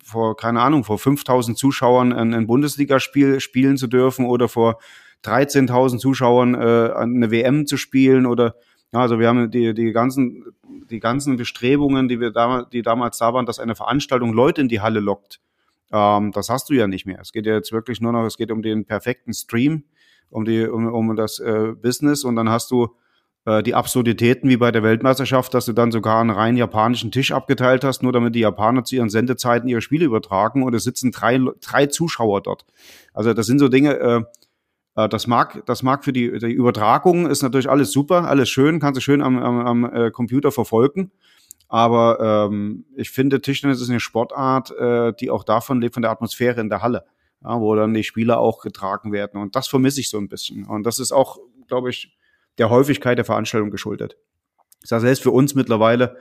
vor, keine Ahnung, vor 5000 Zuschauern ein, ein Bundesligaspiel spielen zu dürfen oder vor 13.000 Zuschauern eine WM zu spielen oder also wir haben die, die ganzen, die ganzen Bestrebungen, die wir damals, die damals da waren, dass eine Veranstaltung Leute in die Halle lockt. Ähm, das hast du ja nicht mehr. Es geht ja jetzt wirklich nur noch, es geht um den perfekten Stream, um die, um, um das äh, Business und dann hast du äh, die Absurditäten wie bei der Weltmeisterschaft, dass du dann sogar einen rein japanischen Tisch abgeteilt hast, nur damit die Japaner zu ihren Sendezeiten ihre Spiele übertragen und es sitzen drei, drei Zuschauer dort. Also das sind so Dinge, äh, das mag, das mag für die, die Übertragung ist natürlich alles super, alles schön, kannst du schön am, am, am äh, Computer verfolgen. Aber ähm, ich finde, Tischtennis ist eine Sportart, äh, die auch davon lebt, von der Atmosphäre in der Halle, ja, wo dann die Spieler auch getragen werden. Und das vermisse ich so ein bisschen. Und das ist auch, glaube ich, der Häufigkeit der Veranstaltung geschuldet. Das heißt, selbst für uns mittlerweile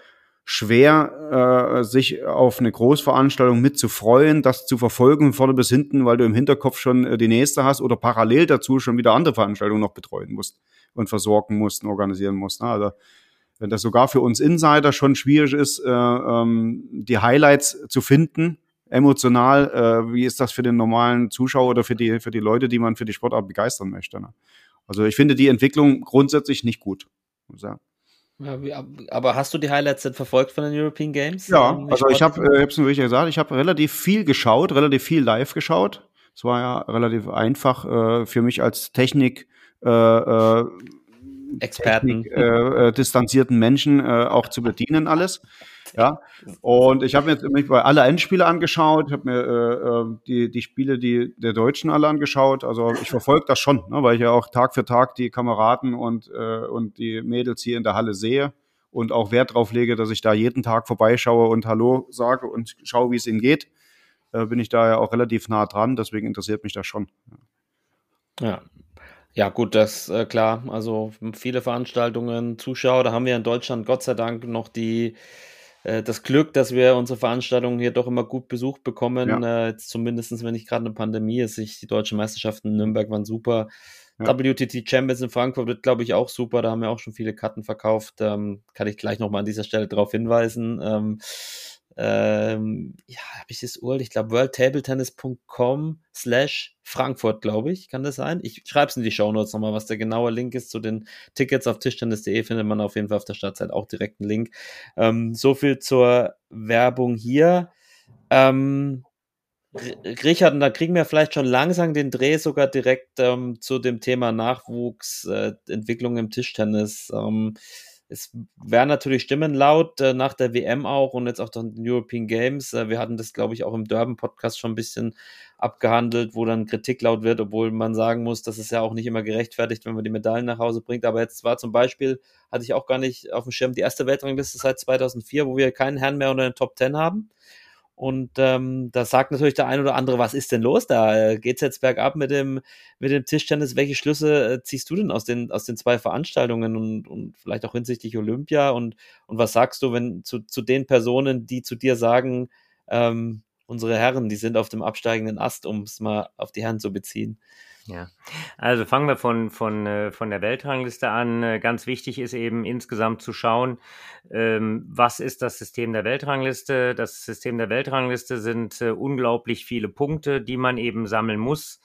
schwer, äh, sich auf eine Großveranstaltung mitzufreuen, das zu verfolgen, vorne bis hinten, weil du im Hinterkopf schon äh, die nächste hast oder parallel dazu schon wieder andere Veranstaltungen noch betreuen musst und versorgen musst und organisieren musst. Ne? Also wenn das sogar für uns Insider schon schwierig ist, äh, ähm, die Highlights zu finden, emotional, äh, wie ist das für den normalen Zuschauer oder für die, für die Leute, die man für die Sportart begeistern möchte. Ne? Also ich finde die Entwicklung grundsätzlich nicht gut. Muss sagen. Ja, wie, aber hast du die Highlights denn verfolgt von den European Games? Ja, also ich habe, äh, hab's nur wirklich gesagt, ich habe relativ viel geschaut, relativ viel live geschaut. Es war ja relativ einfach äh, für mich als Technik äh, äh, Experten, Technik, äh, äh, distanzierten Menschen äh, auch zu bedienen alles. Ja, und ich habe mir jetzt mich bei alle Endspiele angeschaut, ich habe mir äh, äh, die, die Spiele die, der Deutschen alle angeschaut. Also ich verfolge das schon, ne, weil ich ja auch Tag für Tag die Kameraden und, äh, und die Mädels hier in der Halle sehe und auch Wert drauf lege, dass ich da jeden Tag vorbeischaue und Hallo sage und schaue, wie es ihnen geht. Äh, bin ich da ja auch relativ nah dran, deswegen interessiert mich das schon. Ja, ja, gut, das äh, klar. Also viele Veranstaltungen, Zuschauer, da haben wir in Deutschland Gott sei Dank noch die äh, das Glück, dass wir unsere Veranstaltungen hier doch immer gut besucht bekommen. Ja. Äh, jetzt zumindest, wenn nicht gerade eine Pandemie ist. Ich, die deutschen Meisterschaften in Nürnberg waren super. Ja. WTT Champions in Frankfurt wird, glaube ich, auch super. Da haben wir auch schon viele Karten verkauft. Ähm, kann ich gleich nochmal an dieser Stelle darauf hinweisen. Ähm, ähm, ja, habe ich das Url? Ich glaube, worldtabletennis.com slash Frankfurt, glaube ich, kann das sein? Ich schreibe es in die Show Notes nochmal, was der genaue Link ist zu den Tickets auf tischtennis.de, findet man auf jeden Fall auf der Startzeit auch direkt einen Link. Ähm, so viel zur Werbung hier. Ähm, Richard, und da kriegen wir vielleicht schon langsam den Dreh sogar direkt ähm, zu dem Thema Nachwuchs, äh, Entwicklung im Tischtennis. Ähm, es werden natürlich Stimmen laut äh, nach der WM auch und jetzt auch den European Games. Äh, wir hatten das, glaube ich, auch im Durban-Podcast schon ein bisschen abgehandelt, wo dann Kritik laut wird, obwohl man sagen muss, das ist ja auch nicht immer gerechtfertigt, wenn man die Medaillen nach Hause bringt. Aber jetzt war zum Beispiel, hatte ich auch gar nicht auf dem Schirm, die erste Weltrangliste seit 2004, wo wir keinen Herrn mehr unter den Top 10 haben. Und ähm, da sagt natürlich der ein oder andere, was ist denn los? Da äh, geht's jetzt bergab mit dem, mit dem Tischtennis. Welche Schlüsse äh, ziehst du denn aus den, aus den zwei Veranstaltungen und, und vielleicht auch hinsichtlich Olympia? Und, und was sagst du, wenn zu, zu den Personen, die zu dir sagen, ähm, unsere Herren, die sind auf dem absteigenden Ast, um es mal auf die Herren zu beziehen? Ja, also fangen wir von, von, äh, von der Weltrangliste an. Äh, ganz wichtig ist eben insgesamt zu schauen, ähm, was ist das System der Weltrangliste? Das System der Weltrangliste sind äh, unglaublich viele Punkte, die man eben sammeln muss.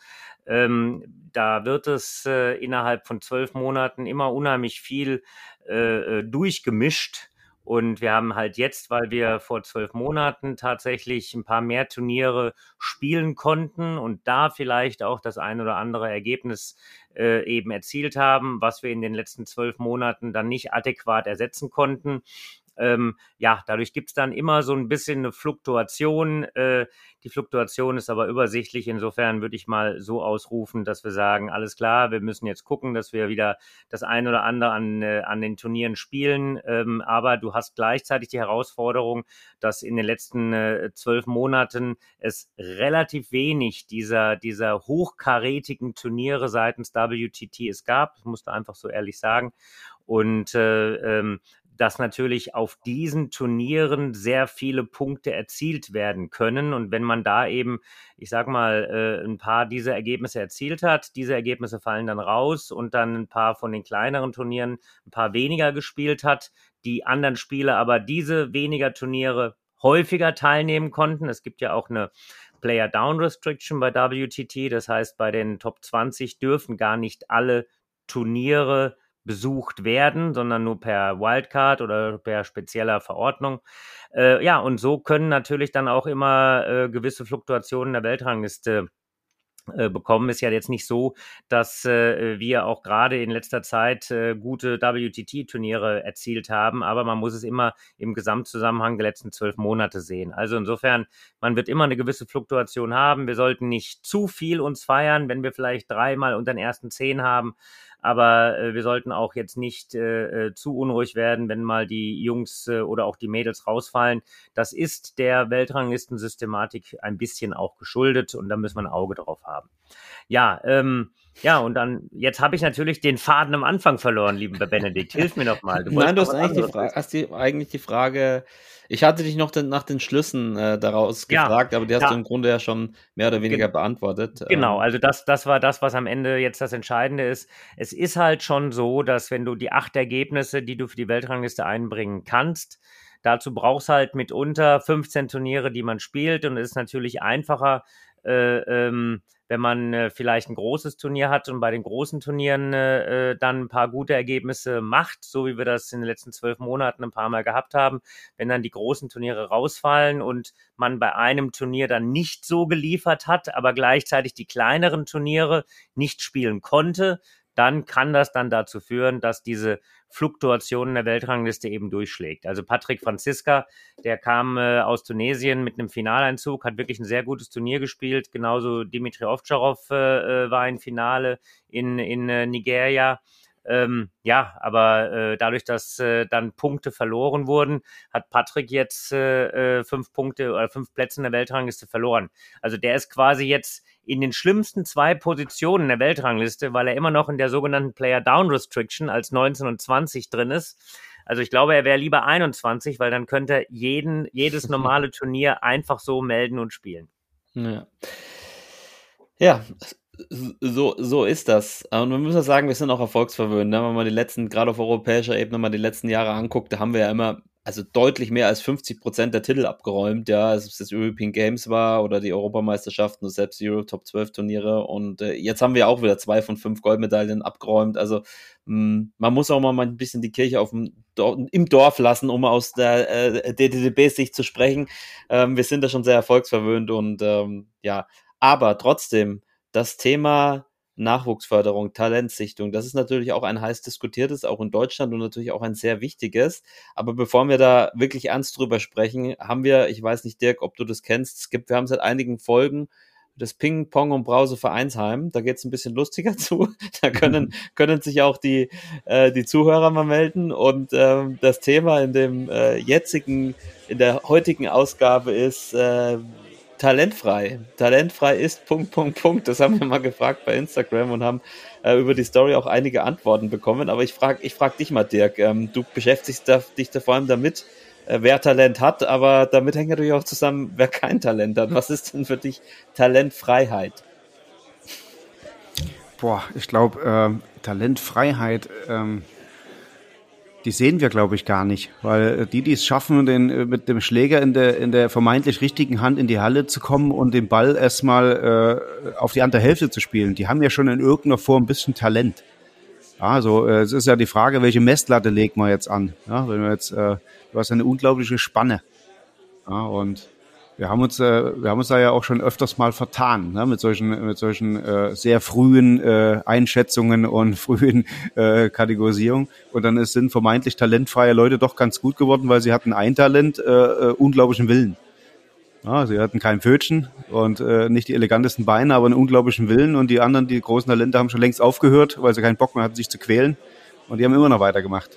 Ähm, da wird es innerhalb von zwölf Monaten immer unheimlich viel durchgemischt und wir haben halt jetzt, weil wir vor zwölf Monaten tatsächlich ein paar mehr Turniere spielen konnten und da vielleicht auch das ein oder andere Ergebnis äh, eben erzielt haben, was wir in den letzten zwölf Monaten dann nicht adäquat ersetzen konnten, ähm, ja, dadurch gibt es dann immer so ein bisschen eine Fluktuation. Äh, die Fluktuation ist aber übersichtlich. Insofern würde ich mal so ausrufen, dass wir sagen, alles klar, wir müssen jetzt gucken, dass wir wieder das ein oder andere an, äh, an den Turnieren spielen. Ähm, aber du hast gleichzeitig die Herausforderung, dass in den letzten äh, zwölf Monaten es relativ wenig dieser, dieser hochkarätigen Turniere seitens WTT es gab. Das musste einfach so ehrlich sagen. Und äh, ähm, dass natürlich auf diesen Turnieren sehr viele Punkte erzielt werden können. Und wenn man da eben, ich sag mal, äh, ein paar dieser Ergebnisse erzielt hat, diese Ergebnisse fallen dann raus und dann ein paar von den kleineren Turnieren ein paar weniger gespielt hat, die anderen Spieler aber diese weniger Turniere häufiger teilnehmen konnten. Es gibt ja auch eine Player Down Restriction bei WTT. Das heißt, bei den Top 20 dürfen gar nicht alle Turniere besucht werden, sondern nur per Wildcard oder per spezieller Verordnung. Äh, ja, und so können natürlich dann auch immer äh, gewisse Fluktuationen der Weltrangliste äh, bekommen. Ist ja jetzt nicht so, dass äh, wir auch gerade in letzter Zeit äh, gute WTT-Turniere erzielt haben, aber man muss es immer im Gesamtzusammenhang der letzten zwölf Monate sehen. Also insofern, man wird immer eine gewisse Fluktuation haben. Wir sollten nicht zu viel uns feiern, wenn wir vielleicht dreimal unter den ersten zehn haben aber äh, wir sollten auch jetzt nicht äh, äh, zu unruhig werden, wenn mal die Jungs äh, oder auch die Mädels rausfallen. Das ist der Weltranglistensystematik ein bisschen auch geschuldet und da müssen wir ein Auge drauf haben. Ja, ähm, ja, und dann, jetzt habe ich natürlich den Faden am Anfang verloren, lieber Benedikt. Hilf mir noch mal. Du Nein, du hast eigentlich die, Frage, hast die, eigentlich die Frage, ich hatte dich noch den, nach den Schlüssen äh, daraus ja, gefragt, aber die hast ja. du im Grunde ja schon mehr oder weniger Ge beantwortet. Genau, ähm. also das, das war das, was am Ende jetzt das Entscheidende ist. Es ist halt schon so, dass wenn du die acht Ergebnisse, die du für die Weltrangliste einbringen kannst, dazu brauchst halt mitunter 15 Turniere, die man spielt und es ist natürlich einfacher, äh, ähm, wenn man äh, vielleicht ein großes Turnier hat und bei den großen Turnieren äh, äh, dann ein paar gute Ergebnisse macht, so wie wir das in den letzten zwölf Monaten ein paar Mal gehabt haben, wenn dann die großen Turniere rausfallen und man bei einem Turnier dann nicht so geliefert hat, aber gleichzeitig die kleineren Turniere nicht spielen konnte, dann kann das dann dazu führen, dass diese Fluktuation in der Weltrangliste eben durchschlägt. Also Patrick Franziska, der kam äh, aus Tunesien mit einem Finaleinzug, hat wirklich ein sehr gutes Turnier gespielt. Genauso Dimitri Ovtcharov äh, äh war im Finale in, in äh, Nigeria. Ähm, ja, aber äh, dadurch, dass äh, dann Punkte verloren wurden, hat Patrick jetzt äh, äh fünf Punkte oder fünf Plätze in der Weltrangliste verloren. Also der ist quasi jetzt in den schlimmsten zwei Positionen der Weltrangliste, weil er immer noch in der sogenannten Player Down Restriction als 19 und 20 drin ist. Also ich glaube, er wäre lieber 21, weil dann könnte er jeden, jedes normale Turnier einfach so melden und spielen. Ja. Ja, so, so ist das. Und man muss ja sagen, wir sind auch erfolgsverwöhnt. Ne? Wenn man die letzten, gerade auf europäischer Ebene mal die letzten Jahre anguckt, da haben wir ja immer also deutlich mehr als 50 Prozent der Titel abgeräumt, ja, ob es das European Games war oder die Europameisterschaften selbst die Euro Top 12 Turniere. Und äh, jetzt haben wir auch wieder zwei von fünf Goldmedaillen abgeräumt. Also mh, hm, man muss auch mal ein bisschen die Kirche auf dem, im Dorf lassen, um aus der äh, DDDB-Sicht zu sprechen. Ähm, wir sind da schon sehr erfolgsverwöhnt und ähm, ja, aber trotzdem, das Thema Nachwuchsförderung, Talentsichtung. Das ist natürlich auch ein heiß diskutiertes, auch in Deutschland und natürlich auch ein sehr wichtiges. Aber bevor wir da wirklich ernst drüber sprechen, haben wir, ich weiß nicht, Dirk, ob du das kennst, es gibt, wir haben seit einigen Folgen das Ping, Pong und Brause Vereinsheim. Da geht es ein bisschen lustiger zu. Da können, können sich auch die, äh, die Zuhörer mal melden. Und ähm, das Thema in dem äh, jetzigen, in der heutigen Ausgabe ist, äh, talentfrei. Talentfrei ist Punkt, Punkt, Punkt. Das haben wir mal gefragt bei Instagram und haben äh, über die Story auch einige Antworten bekommen. Aber ich frage ich frag dich mal, Dirk. Ähm, du beschäftigst da, dich da vor allem damit, äh, wer Talent hat, aber damit hängt natürlich auch zusammen, wer kein Talent hat. Was ist denn für dich Talentfreiheit? Boah, ich glaube, äh, Talentfreiheit. Ähm die sehen wir, glaube ich, gar nicht, weil die, die es schaffen, den, äh, mit dem Schläger in der, in der vermeintlich richtigen Hand in die Halle zu kommen und den Ball erstmal äh, auf die andere Hälfte zu spielen, die haben ja schon in irgendeiner Form ein bisschen Talent. Also äh, es ist ja die Frage, welche Messlatte legt man jetzt an? Ja, wenn wir jetzt, äh, du hast eine unglaubliche Spanne. Ja, und wir haben uns, äh, wir haben uns da ja auch schon öfters mal vertan, ne, mit solchen, mit solchen äh, sehr frühen äh, Einschätzungen und frühen äh, Kategorisierungen. Und dann sind vermeintlich talentfreie Leute doch ganz gut geworden, weil sie hatten ein Talent, äh, äh, unglaublichen Willen. Ja, sie hatten kein Pfötchen und äh, nicht die elegantesten Beine, aber einen unglaublichen Willen. Und die anderen, die großen Talente, haben schon längst aufgehört, weil sie keinen Bock mehr hatten, sich zu quälen. Und die haben immer noch weitergemacht.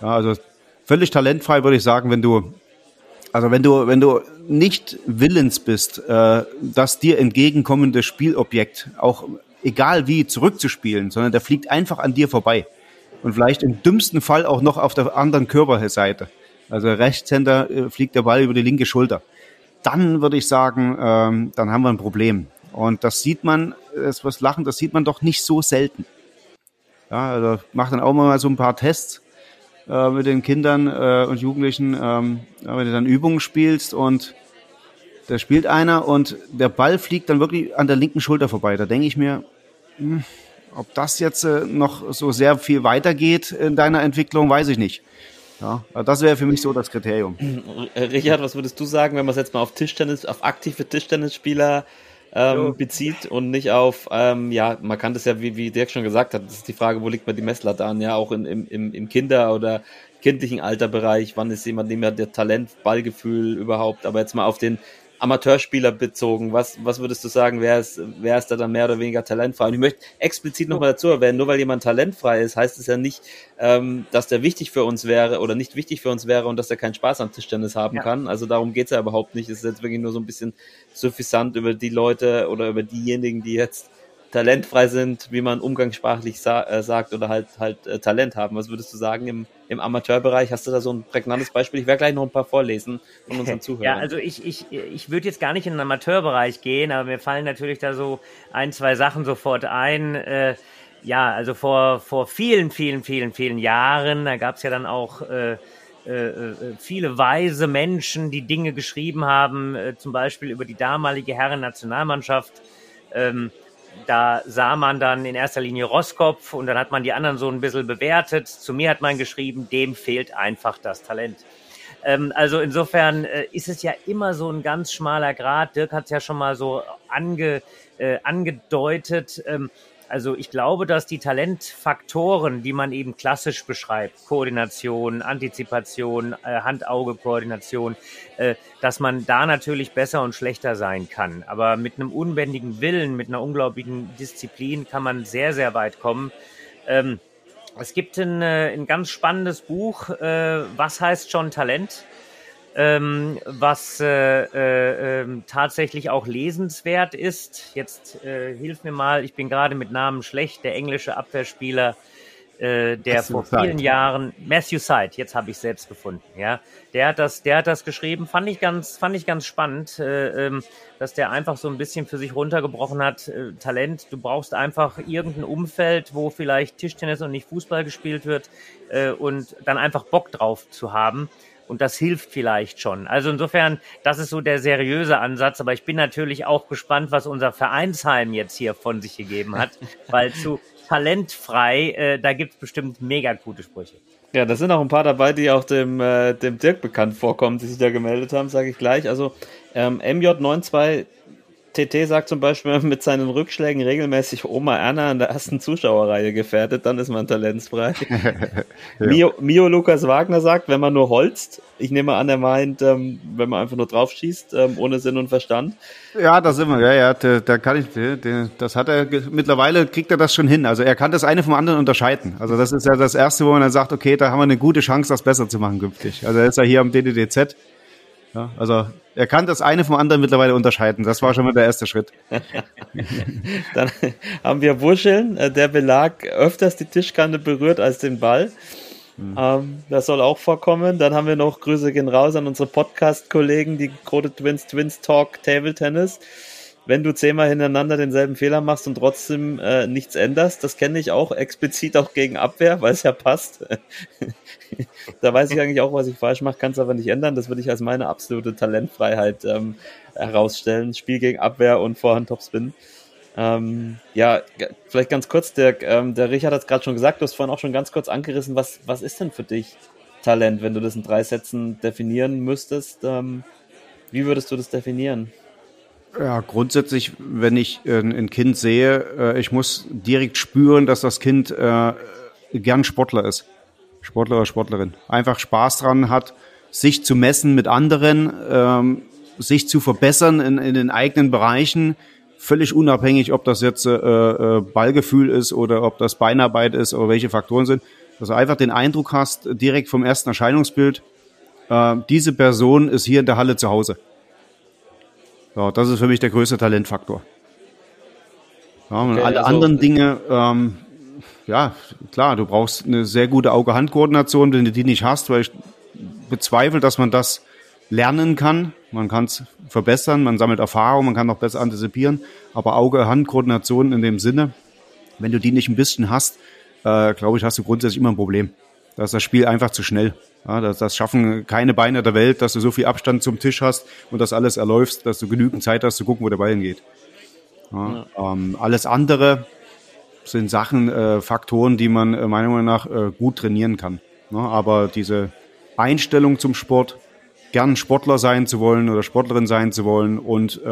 Ja, also völlig talentfrei würde ich sagen, wenn du also wenn du, wenn du nicht willens bist, äh, das dir entgegenkommende Spielobjekt auch egal wie zurückzuspielen, sondern der fliegt einfach an dir vorbei. Und vielleicht im dümmsten Fall auch noch auf der anderen Körperseite. Also Rechtshänder äh, fliegt der Ball über die linke Schulter. Dann würde ich sagen, ähm, dann haben wir ein Problem. Und das sieht man, das was lachen, das sieht man doch nicht so selten. Ja, also mach dann auch mal so ein paar Tests äh, mit den Kindern äh, und Jugendlichen, ähm, wenn du dann Übungen spielst und da spielt einer und der Ball fliegt dann wirklich an der linken Schulter vorbei. Da denke ich mir, mh, hm, ob das jetzt äh, noch so sehr viel weitergeht in deiner Entwicklung, weiß ich nicht. Ja, das wäre für mich so das Kriterium. Richard, was würdest du sagen, wenn man es jetzt mal auf Tischtennis, auf aktive Tischtennisspieler ähm, bezieht und nicht auf, ähm, ja, man kann das ja, wie, wie Dirk schon gesagt hat, das ist die Frage, wo liegt man die Messlatte an, ja, auch in, im, im, im Kinder- oder kindlichen Alterbereich, wann ist jemand, dem ja der Talent, Ballgefühl überhaupt, aber jetzt mal auf den Amateurspieler bezogen, was, was würdest du sagen, wer ist, wer ist da dann mehr oder weniger talentfrei? Und ich möchte explizit nochmal dazu erwähnen, nur weil jemand talentfrei ist, heißt es ja nicht, ähm, dass der wichtig für uns wäre oder nicht wichtig für uns wäre und dass er keinen Spaß am Tischtennis haben ja. kann. Also darum geht's ja überhaupt nicht. Es ist jetzt wirklich nur so ein bisschen suffisant über die Leute oder über diejenigen, die jetzt talentfrei sind, wie man umgangssprachlich sa äh, sagt oder halt halt äh, Talent haben. Was würdest du sagen im, im Amateurbereich? Hast du da so ein prägnantes Beispiel? Ich werde gleich noch ein paar vorlesen von unseren Zuhörern. Ja, also ich, ich, ich würde jetzt gar nicht in den Amateurbereich gehen, aber mir fallen natürlich da so ein, zwei Sachen sofort ein. Äh, ja, also vor, vor vielen, vielen, vielen, vielen Jahren, da gab es ja dann auch äh, äh, äh, viele weise Menschen, die Dinge geschrieben haben, äh, zum Beispiel über die damalige Herren-Nationalmannschaft. Ähm, da sah man dann in erster Linie Roskopf und dann hat man die anderen so ein bisschen bewertet. Zu mir hat man geschrieben, dem fehlt einfach das Talent. Ähm, also insofern äh, ist es ja immer so ein ganz schmaler Grad. Dirk hat es ja schon mal so ange, äh, angedeutet. Ähm, also ich glaube, dass die Talentfaktoren, die man eben klassisch beschreibt, Koordination, Antizipation, äh, Hand-Auge-Koordination, äh, dass man da natürlich besser und schlechter sein kann. Aber mit einem unbändigen Willen, mit einer unglaublichen Disziplin kann man sehr, sehr weit kommen. Ähm, es gibt ein, äh, ein ganz spannendes Buch, Was heißt schon Talent? Ähm, was äh, äh, äh, tatsächlich auch lesenswert ist. Jetzt äh, hilf mir mal, ich bin gerade mit Namen schlecht, der englische Abwehrspieler äh, der Matthew vor vielen. Jahren Matthew Side, jetzt habe ich selbst gefunden, ja, der hat das, der hat das geschrieben, fand ich ganz, fand ich ganz spannend, äh, ähm, dass der einfach so ein bisschen für sich runtergebrochen hat. Äh, Talent, du brauchst einfach irgendein Umfeld, wo vielleicht Tischtennis und nicht Fußball gespielt wird äh, und dann einfach Bock drauf zu haben. Und das hilft vielleicht schon. Also insofern, das ist so der seriöse Ansatz. Aber ich bin natürlich auch gespannt, was unser Vereinsheim jetzt hier von sich gegeben hat, weil zu talentfrei, äh, da gibt es bestimmt mega gute Sprüche. Ja, da sind auch ein paar dabei, die auch dem, äh, dem Dirk bekannt vorkommen, die sich da gemeldet haben, sage ich gleich. Also ähm, MJ92 TT sagt zum Beispiel, mit seinen Rückschlägen regelmäßig Oma Erna in der ersten Zuschauerreihe gefährdet, dann ist man talentsfrei. ja. Mio, Mio, Lukas Wagner sagt, wenn man nur holzt, ich nehme an, er meint, ähm, wenn man einfach nur drauf schießt, ähm, ohne Sinn und Verstand. Ja, da sind wir, ja, ja, da, da kann ich, das hat er, mittlerweile kriegt er das schon hin. Also er kann das eine vom anderen unterscheiden. Also das ist ja das Erste, wo man dann sagt, okay, da haben wir eine gute Chance, das besser zu machen künftig. Also er ist ja hier am DDDZ ja, also er kann das eine vom anderen mittlerweile unterscheiden. Das war schon mal der erste Schritt. Dann haben wir Wuscheln, äh, der Belag öfters die Tischkante berührt als den Ball. Mhm. Ähm, das soll auch vorkommen. Dann haben wir noch Grüße gehen raus an unsere Podcast-Kollegen, die Code Twins, Twins Talk Table Tennis wenn du zehnmal hintereinander denselben Fehler machst und trotzdem äh, nichts änderst. Das kenne ich auch explizit auch gegen Abwehr, weil es ja passt. da weiß ich eigentlich auch, was ich falsch mache, kann es aber nicht ändern. Das würde ich als meine absolute Talentfreiheit ähm, herausstellen. Spiel gegen Abwehr und Vorhand Topspin. Ähm, ja, vielleicht ganz kurz, der, ähm, der Richard hat es gerade schon gesagt, du hast vorhin auch schon ganz kurz angerissen, was, was ist denn für dich Talent, wenn du das in drei Sätzen definieren müsstest? Ähm, wie würdest du das definieren? Ja, grundsätzlich, wenn ich äh, ein Kind sehe, äh, ich muss direkt spüren, dass das Kind äh, gern Sportler ist. Sportler oder Sportlerin. Einfach Spaß dran hat, sich zu messen mit anderen, ähm, sich zu verbessern in, in den eigenen Bereichen, völlig unabhängig, ob das jetzt Ballgefühl ist oder ob das Beinarbeit ist oder welche Faktoren sind. Dass du einfach den Eindruck hast, direkt vom ersten Erscheinungsbild, diese Person ist hier in der Halle zu Hause. Ja, das ist für mich der größte Talentfaktor. Ja, und okay, alle also, anderen Dinge, ähm, ja, klar, du brauchst eine sehr gute Auge-Hand-Koordination, wenn du die nicht hast, weil ich bezweifle, dass man das lernen kann. Man kann es verbessern, man sammelt Erfahrung, man kann auch besser antizipieren. Aber Auge-Hand-Koordination in dem Sinne, wenn du die nicht ein bisschen hast, äh, glaube ich, hast du grundsätzlich immer ein Problem. Da ist das Spiel einfach zu schnell. Ja, das, das schaffen keine Beine der Welt, dass du so viel Abstand zum Tisch hast und das alles erläufst, dass du genügend Zeit hast zu gucken, wo der Ball hingeht. Ja. Ähm, alles andere sind Sachen, äh, Faktoren, die man äh, meiner Meinung nach äh, gut trainieren kann. Ne? Aber diese Einstellung zum Sport, gern Sportler sein zu wollen oder Sportlerin sein zu wollen und äh,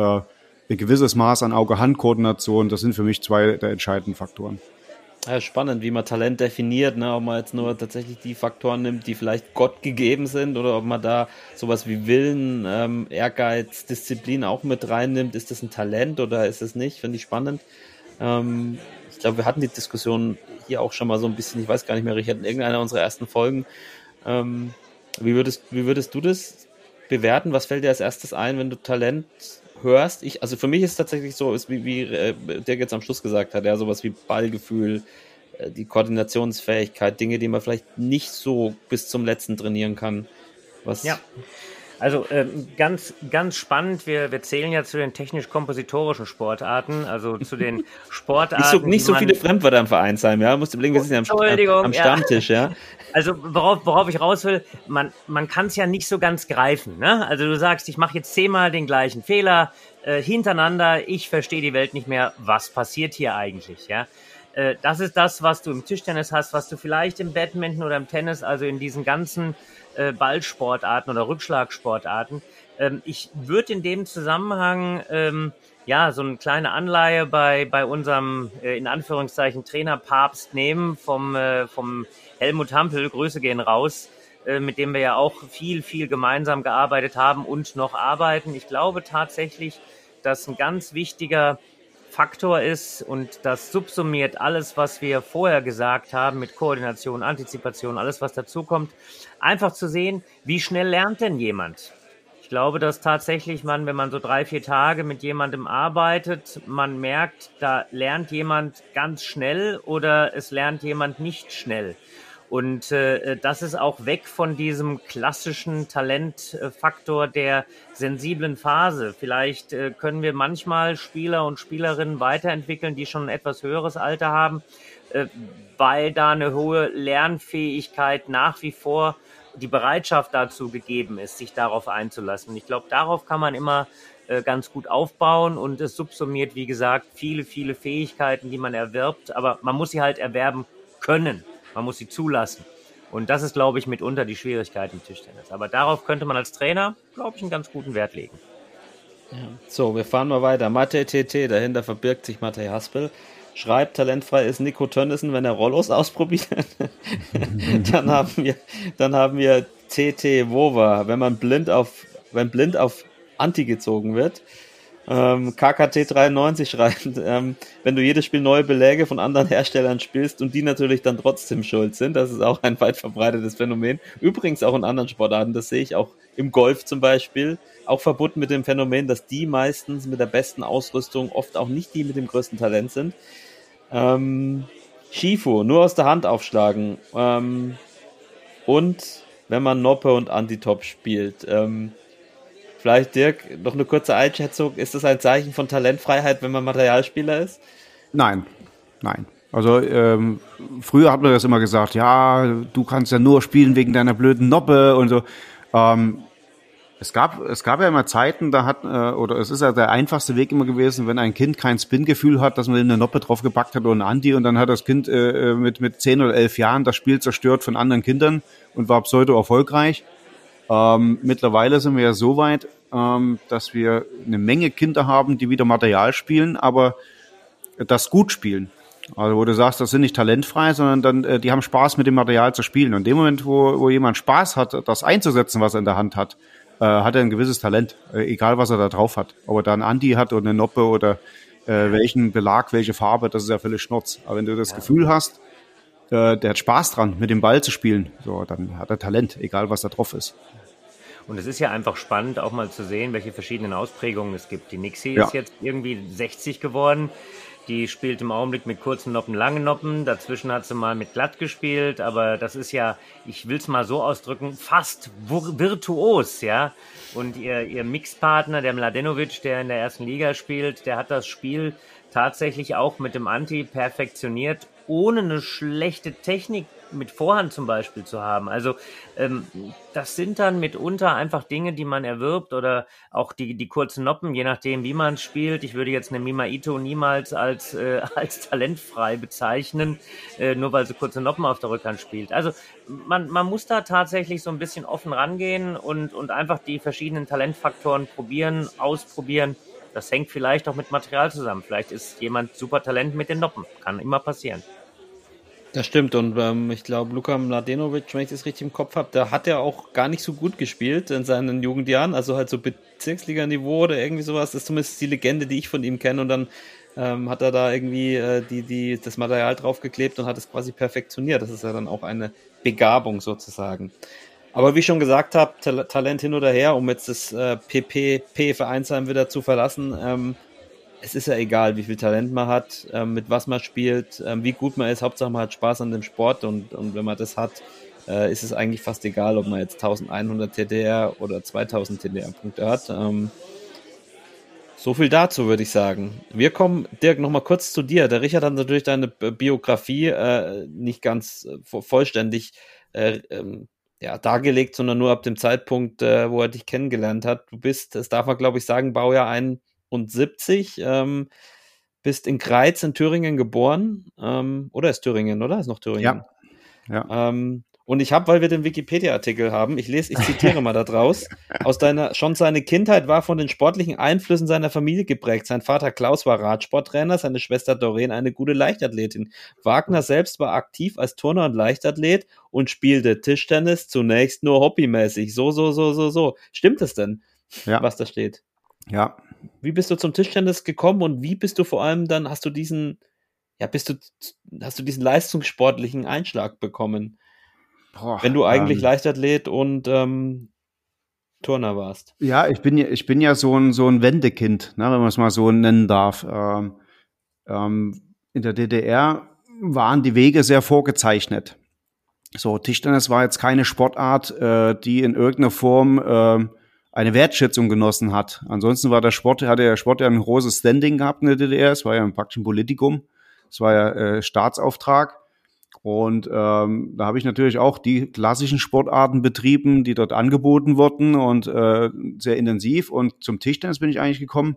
ein gewisses Maß an Auge-Hand-Koordination, das sind für mich zwei der entscheidenden Faktoren. Ja, spannend, wie man Talent definiert, ne? ob man jetzt nur tatsächlich die Faktoren nimmt, die vielleicht Gott gegeben sind oder ob man da sowas wie Willen, ähm, Ehrgeiz, Disziplin auch mit reinnimmt. Ist das ein Talent oder ist es nicht? Finde ich spannend. Ähm, ich glaube, wir hatten die Diskussion hier auch schon mal so ein bisschen, ich weiß gar nicht mehr, Richard, in irgendeiner unserer ersten Folgen. Ähm, wie, würdest, wie würdest du das bewerten? Was fällt dir als erstes ein, wenn du Talent hörst, ich, also für mich ist es tatsächlich so, ist wie, wie äh, der jetzt am Schluss gesagt hat, ja, sowas wie Ballgefühl, äh, die Koordinationsfähigkeit, Dinge, die man vielleicht nicht so bis zum letzten trainieren kann. Was ja. Also ähm, ganz, ganz spannend. Wir, wir zählen ja zu den technisch-kompositorischen Sportarten, also zu den Sportarten. nicht so, nicht so viele Fremdwörter im Vereinsheim, ja. Musst überlegen, wir sind ja am, am, am Stammtisch, ja. Also worauf, worauf ich raus will, man, man kann es ja nicht so ganz greifen. Ne? Also du sagst, ich mache jetzt zehnmal den gleichen Fehler äh, hintereinander, ich verstehe die Welt nicht mehr. Was passiert hier eigentlich? Ja. Äh, das ist das, was du im Tischtennis hast, was du vielleicht im Badminton oder im Tennis, also in diesen ganzen äh, Ballsportarten oder Rückschlagsportarten. Ähm, ich würde in dem Zusammenhang ähm, ja so eine kleine Anleihe bei bei unserem äh, in Anführungszeichen Trainer Papst nehmen vom äh, vom Helmut Hampel. Grüße gehen raus, äh, mit dem wir ja auch viel viel gemeinsam gearbeitet haben und noch arbeiten. Ich glaube tatsächlich, dass ein ganz wichtiger Faktor ist und das subsumiert alles, was wir vorher gesagt haben mit Koordination, Antizipation, alles, was dazukommt. Einfach zu sehen, wie schnell lernt denn jemand? glaube, dass tatsächlich man, wenn man so drei, vier Tage mit jemandem arbeitet, man merkt, da lernt jemand ganz schnell oder es lernt jemand nicht schnell. Und äh, das ist auch weg von diesem klassischen Talentfaktor der sensiblen Phase. Vielleicht äh, können wir manchmal Spieler und Spielerinnen weiterentwickeln, die schon ein etwas höheres Alter haben, äh, weil da eine hohe Lernfähigkeit nach wie vor die Bereitschaft dazu gegeben ist, sich darauf einzulassen. Und ich glaube, darauf kann man immer äh, ganz gut aufbauen und es subsumiert, wie gesagt, viele, viele Fähigkeiten, die man erwirbt, aber man muss sie halt erwerben können. Man muss sie zulassen. Und das ist, glaube ich, mitunter die Schwierigkeit im Tischtennis. Aber darauf könnte man als Trainer, glaube ich, einen ganz guten Wert legen. Ja. So, wir fahren mal weiter. Mathe TT, dahinter verbirgt sich Mathe Haspel. Schreibt, talentfrei ist Nico Tönnissen, wenn er Rollos ausprobiert. dann haben wir, dann haben wir TT Wova, wenn man blind auf, wenn blind auf Anti gezogen wird. Ähm, KKT93 schreibt, ähm, wenn du jedes Spiel neue Beläge von anderen Herstellern spielst und die natürlich dann trotzdem schuld sind, das ist auch ein weit verbreitetes Phänomen. Übrigens auch in anderen Sportarten, das sehe ich auch im Golf zum Beispiel, auch verbunden mit dem Phänomen, dass die meistens mit der besten Ausrüstung oft auch nicht die mit dem größten Talent sind. Ähm, Shifu, nur aus der Hand aufschlagen. Ähm, und wenn man Noppe und Antitop spielt. Ähm, Vielleicht, Dirk, noch eine kurze Einschätzung. Ist das ein Zeichen von Talentfreiheit, wenn man Materialspieler ist? Nein, nein. Also ähm, früher hat man das immer gesagt, ja, du kannst ja nur spielen wegen deiner blöden Noppe und so. Ähm, es gab, es gab ja immer Zeiten, da hat, äh, oder es ist ja der einfachste Weg immer gewesen, wenn ein Kind kein Spin-Gefühl hat, dass man ihm eine Noppe drauf gepackt hat oder ein Anti und dann hat das Kind äh, mit, mit zehn oder elf Jahren das Spiel zerstört von anderen Kindern und war pseudo erfolgreich. Ähm, mittlerweile sind wir ja so weit, ähm, dass wir eine Menge Kinder haben, die wieder Material spielen, aber das gut spielen. Also wo du sagst, das sind nicht talentfrei, sondern dann, äh, die haben Spaß mit dem Material zu spielen. Und in dem Moment, wo, wo jemand Spaß hat, das einzusetzen, was er in der Hand hat, äh, hat er ein gewisses Talent, äh, egal was er da drauf hat. Ob er da ein Andi hat oder eine Noppe oder äh, welchen Belag, welche Farbe, das ist ja völlig Schnurz. Aber wenn du das. Gefühl hast, äh, der hat Spaß dran, mit dem Ball zu spielen, so, dann hat er Talent, egal was da drauf ist. Und es ist ja einfach spannend, auch mal zu sehen, welche verschiedenen Ausprägungen es gibt. Die Nixie ja. ist jetzt irgendwie 60 geworden. Die spielt im Augenblick mit kurzen Noppen, langen Noppen. Dazwischen hat sie mal mit glatt gespielt, aber das ist ja, ich will es mal so ausdrücken, fast virtuos, ja. Und ihr, ihr Mixpartner, der Mladenovic, der in der ersten Liga spielt, der hat das Spiel tatsächlich auch mit dem Anti perfektioniert, ohne eine schlechte Technik mit Vorhand zum Beispiel zu haben. Also ähm, das sind dann mitunter einfach Dinge, die man erwirbt oder auch die, die kurzen Noppen, je nachdem, wie man spielt. Ich würde jetzt eine Mima Ito niemals als, äh, als talentfrei bezeichnen, äh, nur weil sie kurze Noppen auf der Rückhand spielt. Also man, man muss da tatsächlich so ein bisschen offen rangehen und, und einfach die verschiedenen Talentfaktoren probieren, ausprobieren. Das hängt vielleicht auch mit Material zusammen. Vielleicht ist jemand super Talent mit den Noppen. Kann immer passieren. Das stimmt und ähm, ich glaube, Luka Mladenovic, wenn ich das richtig im Kopf habe, da hat er auch gar nicht so gut gespielt in seinen Jugendjahren, also halt so Bezirksliga-Niveau oder irgendwie sowas. Das ist zumindest die Legende, die ich von ihm kenne und dann ähm, hat er da irgendwie äh, die, die, das Material draufgeklebt und hat es quasi perfektioniert. Das ist ja dann auch eine Begabung sozusagen. Aber wie ich schon gesagt habe, Talent hin oder her, um jetzt das äh, PP-Vereinsheim wieder zu verlassen, ähm, es ist ja egal, wie viel Talent man hat, ähm, mit was man spielt, ähm, wie gut man ist. Hauptsache man hat Spaß an dem Sport und, und wenn man das hat, äh, ist es eigentlich fast egal, ob man jetzt 1100 TDR oder 2000 TDR-Punkte hat. Ähm, so viel dazu, würde ich sagen. Wir kommen, Dirk, nochmal kurz zu dir. Der Richard hat natürlich deine Biografie äh, nicht ganz äh, vollständig ja, dargelegt, sondern nur ab dem Zeitpunkt, wo er dich kennengelernt hat. Du bist, das darf man glaube ich sagen, Baujahr ein 1970. Ähm, bist in Greiz in Thüringen geboren. Ähm, oder ist Thüringen, oder? Ist noch Thüringen? Ja. ja. Ähm, und ich habe, weil wir den Wikipedia-Artikel haben, ich lese, ich zitiere mal da draus, aus deiner, schon seine Kindheit war von den sportlichen Einflüssen seiner Familie geprägt. Sein Vater Klaus war Radsporttrainer, seine Schwester Doreen eine gute Leichtathletin. Wagner selbst war aktiv als Turner und Leichtathlet und spielte Tischtennis zunächst nur hobbymäßig. So, so, so, so, so. Stimmt es denn, ja. was da steht? Ja, wie bist du zum Tischtennis gekommen und wie bist du vor allem dann, hast du diesen, ja, bist du, hast du diesen leistungssportlichen Einschlag bekommen? Boah, Wenn du eigentlich ähm, Leichtathlet und ähm, Turner warst. Ja, ich bin ja, ich bin ja so ein, so ein Wendekind, ne, wenn man es mal so nennen darf. Ähm, ähm, in der DDR waren die Wege sehr vorgezeichnet. So, Tischtennis war jetzt keine Sportart, äh, die in irgendeiner Form äh, eine Wertschätzung genossen hat. Ansonsten war der Sport, hatte der Sport ja ein großes Standing gehabt in der DDR. Es war ja ein praktisch Politikum. Es war ja äh, Staatsauftrag. Und ähm, da habe ich natürlich auch die klassischen Sportarten betrieben, die dort angeboten wurden und äh, sehr intensiv. Und zum Tischtennis bin ich eigentlich gekommen.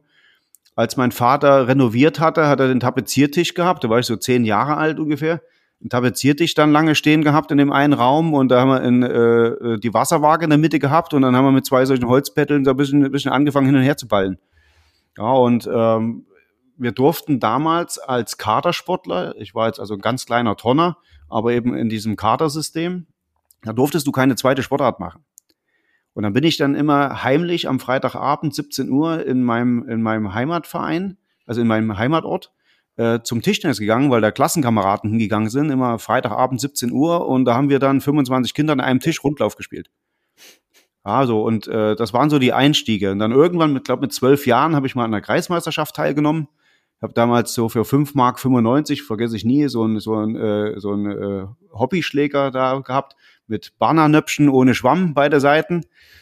Als mein Vater renoviert hatte, hat er den Tapeziertisch gehabt. Da war ich so zehn Jahre alt ungefähr. Einen Tapeziertisch dann lange stehen gehabt in dem einen Raum und da haben wir in, äh, die Wasserwaage in der Mitte gehabt und dann haben wir mit zwei solchen Holzpetteln so ein bisschen, ein bisschen angefangen hin und her zu ballen. Ja, und ähm, wir durften damals als Kadersportler, ich war jetzt also ein ganz kleiner Tonner, aber eben in diesem Kadersystem, da durftest du keine zweite Sportart machen. Und dann bin ich dann immer heimlich am Freitagabend 17 Uhr in meinem, in meinem Heimatverein, also in meinem Heimatort, äh, zum Tischtennis gegangen, weil da Klassenkameraden hingegangen sind, immer Freitagabend 17 Uhr und da haben wir dann 25 Kinder an einem Tisch Rundlauf gespielt. Also, und äh, das waren so die Einstiege. Und dann irgendwann, mit, glaube mit zwölf Jahren, habe ich mal an der Kreismeisterschaft teilgenommen. Ich habe damals so für 5 Mark 95, vergesse ich nie, so ein, so ein, äh, so ein äh, Hobbyschläger da gehabt mit Bananöpschen ohne Schwamm beide Seiten.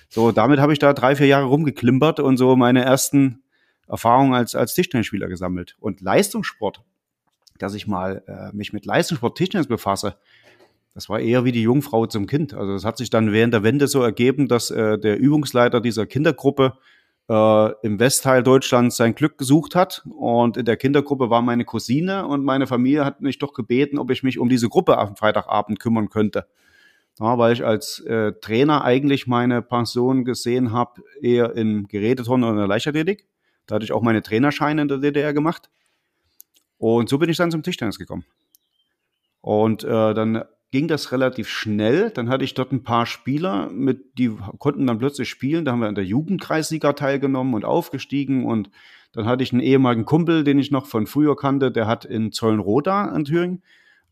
So, damit habe ich da drei, vier Jahre rumgeklimpert und so meine ersten Erfahrungen als, als Tischtennisspieler gesammelt. Und Leistungssport, dass ich mal äh, mich mit Leistungssport Tischtennis befasse, das war eher wie die Jungfrau zum Kind. Also das hat sich dann während der Wende so ergeben, dass äh, der Übungsleiter dieser Kindergruppe äh, im Westteil Deutschlands sein Glück gesucht hat. Und in der Kindergruppe war meine Cousine und meine Familie hat mich doch gebeten, ob ich mich um diese Gruppe am Freitagabend kümmern könnte. Ja, weil ich als äh, Trainer eigentlich meine Pension gesehen habe, eher im Geräteturnen oder in der Leichtathletik. Da hatte ich auch meine Trainerscheine in der DDR gemacht. Und so bin ich dann zum Tischtennis gekommen. Und äh, dann ging das relativ schnell. Dann hatte ich dort ein paar Spieler, mit, die konnten dann plötzlich spielen. Da haben wir an der Jugendkreisliga teilgenommen und aufgestiegen. Und dann hatte ich einen ehemaligen Kumpel, den ich noch von früher kannte, der hat in Zollenroda in Thüringen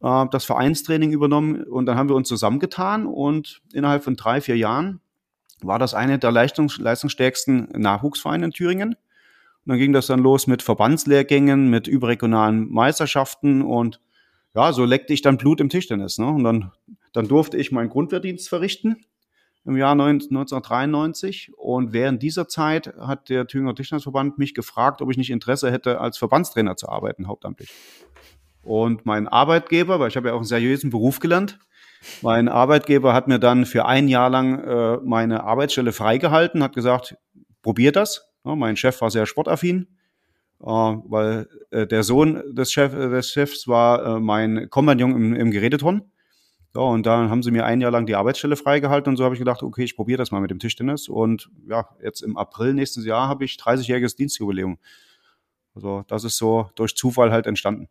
äh, das Vereinstraining übernommen. Und dann haben wir uns zusammengetan und innerhalb von drei, vier Jahren war das eine der leistungs leistungsstärksten Nachwuchsvereine in Thüringen. Und dann ging das dann los mit Verbandslehrgängen, mit überregionalen Meisterschaften und ja, so leckte ich dann Blut im Tischtennis. Ne? Und dann, dann durfte ich meinen Grundwehrdienst verrichten im Jahr 1993. Und während dieser Zeit hat der Thüringer Tischtennisverband mich gefragt, ob ich nicht Interesse hätte, als Verbandstrainer zu arbeiten, hauptamtlich. Und mein Arbeitgeber, weil ich habe ja auch einen seriösen Beruf gelernt, mein Arbeitgeber hat mir dann für ein Jahr lang äh, meine Arbeitsstelle freigehalten, hat gesagt, probier das, ja, mein Chef war sehr sportaffin, äh, weil äh, der Sohn des, Chef, äh, des Chefs war äh, mein Kompagnon im, im Geräteton. So, und dann haben sie mir ein Jahr lang die Arbeitsstelle freigehalten und so habe ich gedacht, okay, ich probiere das mal mit dem Tischtennis. Und ja, jetzt im April nächstes Jahr habe ich 30-jähriges Dienstjubiläum. Also das ist so durch Zufall halt entstanden.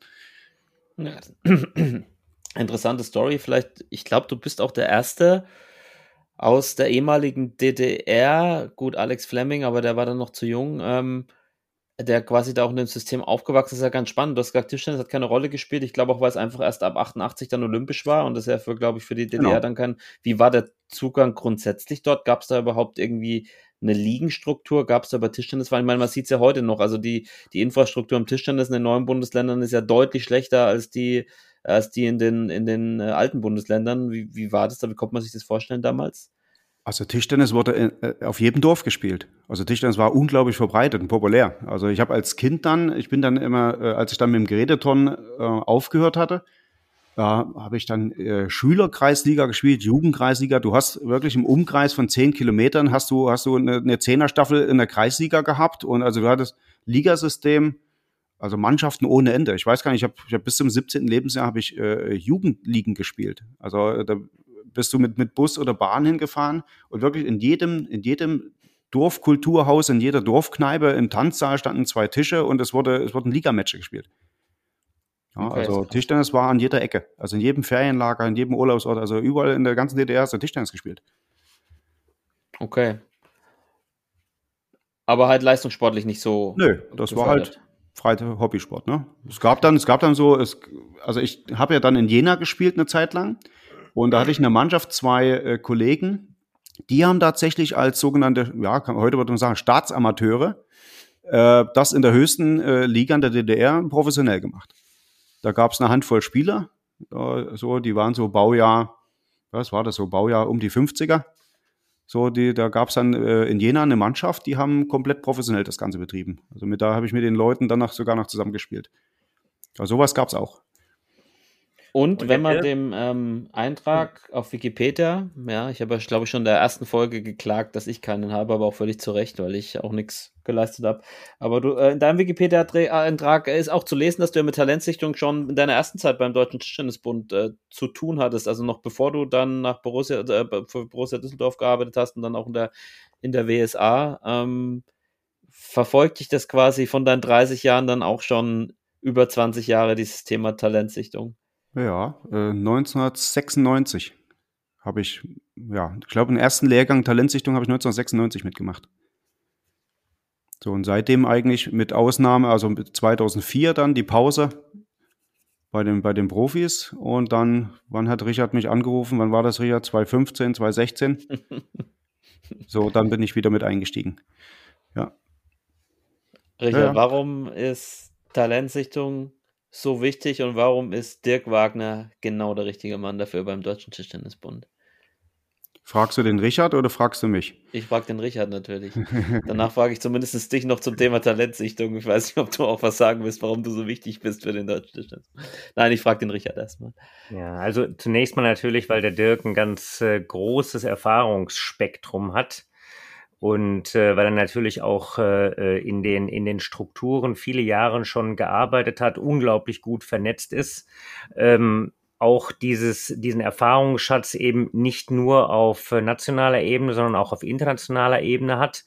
Ja. Interessante Story. Vielleicht, ich glaube, du bist auch der Erste, aus der ehemaligen DDR, gut, Alex Fleming, aber der war dann noch zu jung, ähm, der quasi da auch in dem System aufgewachsen ist, ist ja ganz spannend. Du hast gesagt, Tischtennis hat keine Rolle gespielt. Ich glaube auch, weil es einfach erst ab 88 dann olympisch war und das ist ja für, glaube ich, für die DDR genau. dann kein. Wie war der Zugang grundsätzlich dort? Gab es da überhaupt irgendwie eine Ligenstruktur? Gab es da bei Tischtennis? Weil ich meine, man sieht es ja heute noch. Also die, die Infrastruktur im Tischtennis in den neuen Bundesländern ist ja deutlich schlechter als die, als die in den, in den äh, alten Bundesländern. Wie, wie war das da? Wie konnte man sich das vorstellen damals? Also Tischtennis wurde in, äh, auf jedem Dorf gespielt. Also Tischtennis war unglaublich verbreitet und populär. Also ich habe als Kind dann, ich bin dann immer, äh, als ich dann mit dem Geräteton äh, aufgehört hatte, da habe ich dann äh, Schülerkreisliga gespielt, Jugendkreisliga. Du hast wirklich im Umkreis von zehn Kilometern hast du hast du eine, eine Zehnerstaffel in der Kreisliga gehabt und also du hattest Ligasystem, also Mannschaften ohne Ende. Ich weiß gar nicht, ich habe hab bis zum 17. Lebensjahr habe ich äh, Jugendligen gespielt. Also äh, da bist du mit, mit Bus oder Bahn hingefahren und wirklich in jedem, in jedem Dorfkulturhaus, in jeder Dorfkneipe, im Tanzsaal standen zwei Tische und es wurde, es wurden Ligamatch gespielt. Ja, okay, also Tischtennis war an jeder Ecke. Also in jedem Ferienlager, in jedem Urlaubsort, also überall in der ganzen DDR ist der Tischtennis gespielt. Okay. Aber halt leistungssportlich nicht so. Nö, das war halt freie Hobbysport, ne? Es gab dann, es gab dann so, es, also ich habe ja dann in Jena gespielt eine Zeit lang und da hatte ich in der Mannschaft zwei äh, Kollegen, Die haben tatsächlich als sogenannte, ja, heute würde man sagen, Staatsamateure, äh, das in der höchsten äh, Liga in der DDR professionell gemacht. Da gab es eine Handvoll Spieler, äh, so, die waren so Baujahr, was war das so, Baujahr um die 50er. So, die, da gab es dann äh, in Jena eine Mannschaft, die haben komplett professionell das Ganze betrieben. Also mit da habe ich mit den Leuten danach sogar noch zusammengespielt. Also sowas gab es auch. Und, und wenn man dem ähm, Eintrag auf Wikipedia, ja, ich habe, glaube ich, schon in der ersten Folge geklagt, dass ich keinen habe, aber auch völlig zu Recht, weil ich auch nichts geleistet habe. Aber du, äh, in deinem Wikipedia-Eintrag ist auch zu lesen, dass du ja mit Talentsichtung schon in deiner ersten Zeit beim Deutschen Tischtennisbund äh, zu tun hattest. Also noch bevor du dann nach Borussia, äh, für Borussia Düsseldorf gearbeitet hast und dann auch in der, in der WSA. Ähm, verfolgt dich das quasi von deinen 30 Jahren dann auch schon über 20 Jahre, dieses Thema Talentsichtung? Ja, äh, 1996 habe ich, ja, ich glaube, den ersten Lehrgang Talentsichtung habe ich 1996 mitgemacht. So, und seitdem eigentlich mit Ausnahme, also 2004 dann die Pause bei den, bei den Profis. Und dann, wann hat Richard mich angerufen? Wann war das, Richard? 2015, 2016? so, dann bin ich wieder mit eingestiegen. Ja. Richard, ja. warum ist Talentsichtung so wichtig und warum ist Dirk Wagner genau der richtige Mann dafür beim Deutschen Tischtennisbund? Fragst du den Richard oder fragst du mich? Ich frage den Richard natürlich. Danach frage ich zumindest dich noch zum Thema Talentsichtung. Ich weiß nicht, ob du auch was sagen willst, warum du so wichtig bist für den deutschen Tischtennisbund. Nein, ich frage den Richard erstmal. Ja, also zunächst mal natürlich, weil der Dirk ein ganz äh, großes Erfahrungsspektrum hat und äh, weil er natürlich auch äh, äh, in, den, in den Strukturen viele Jahre schon gearbeitet hat, unglaublich gut vernetzt ist. Ähm, auch dieses, diesen Erfahrungsschatz eben nicht nur auf nationaler Ebene, sondern auch auf internationaler Ebene hat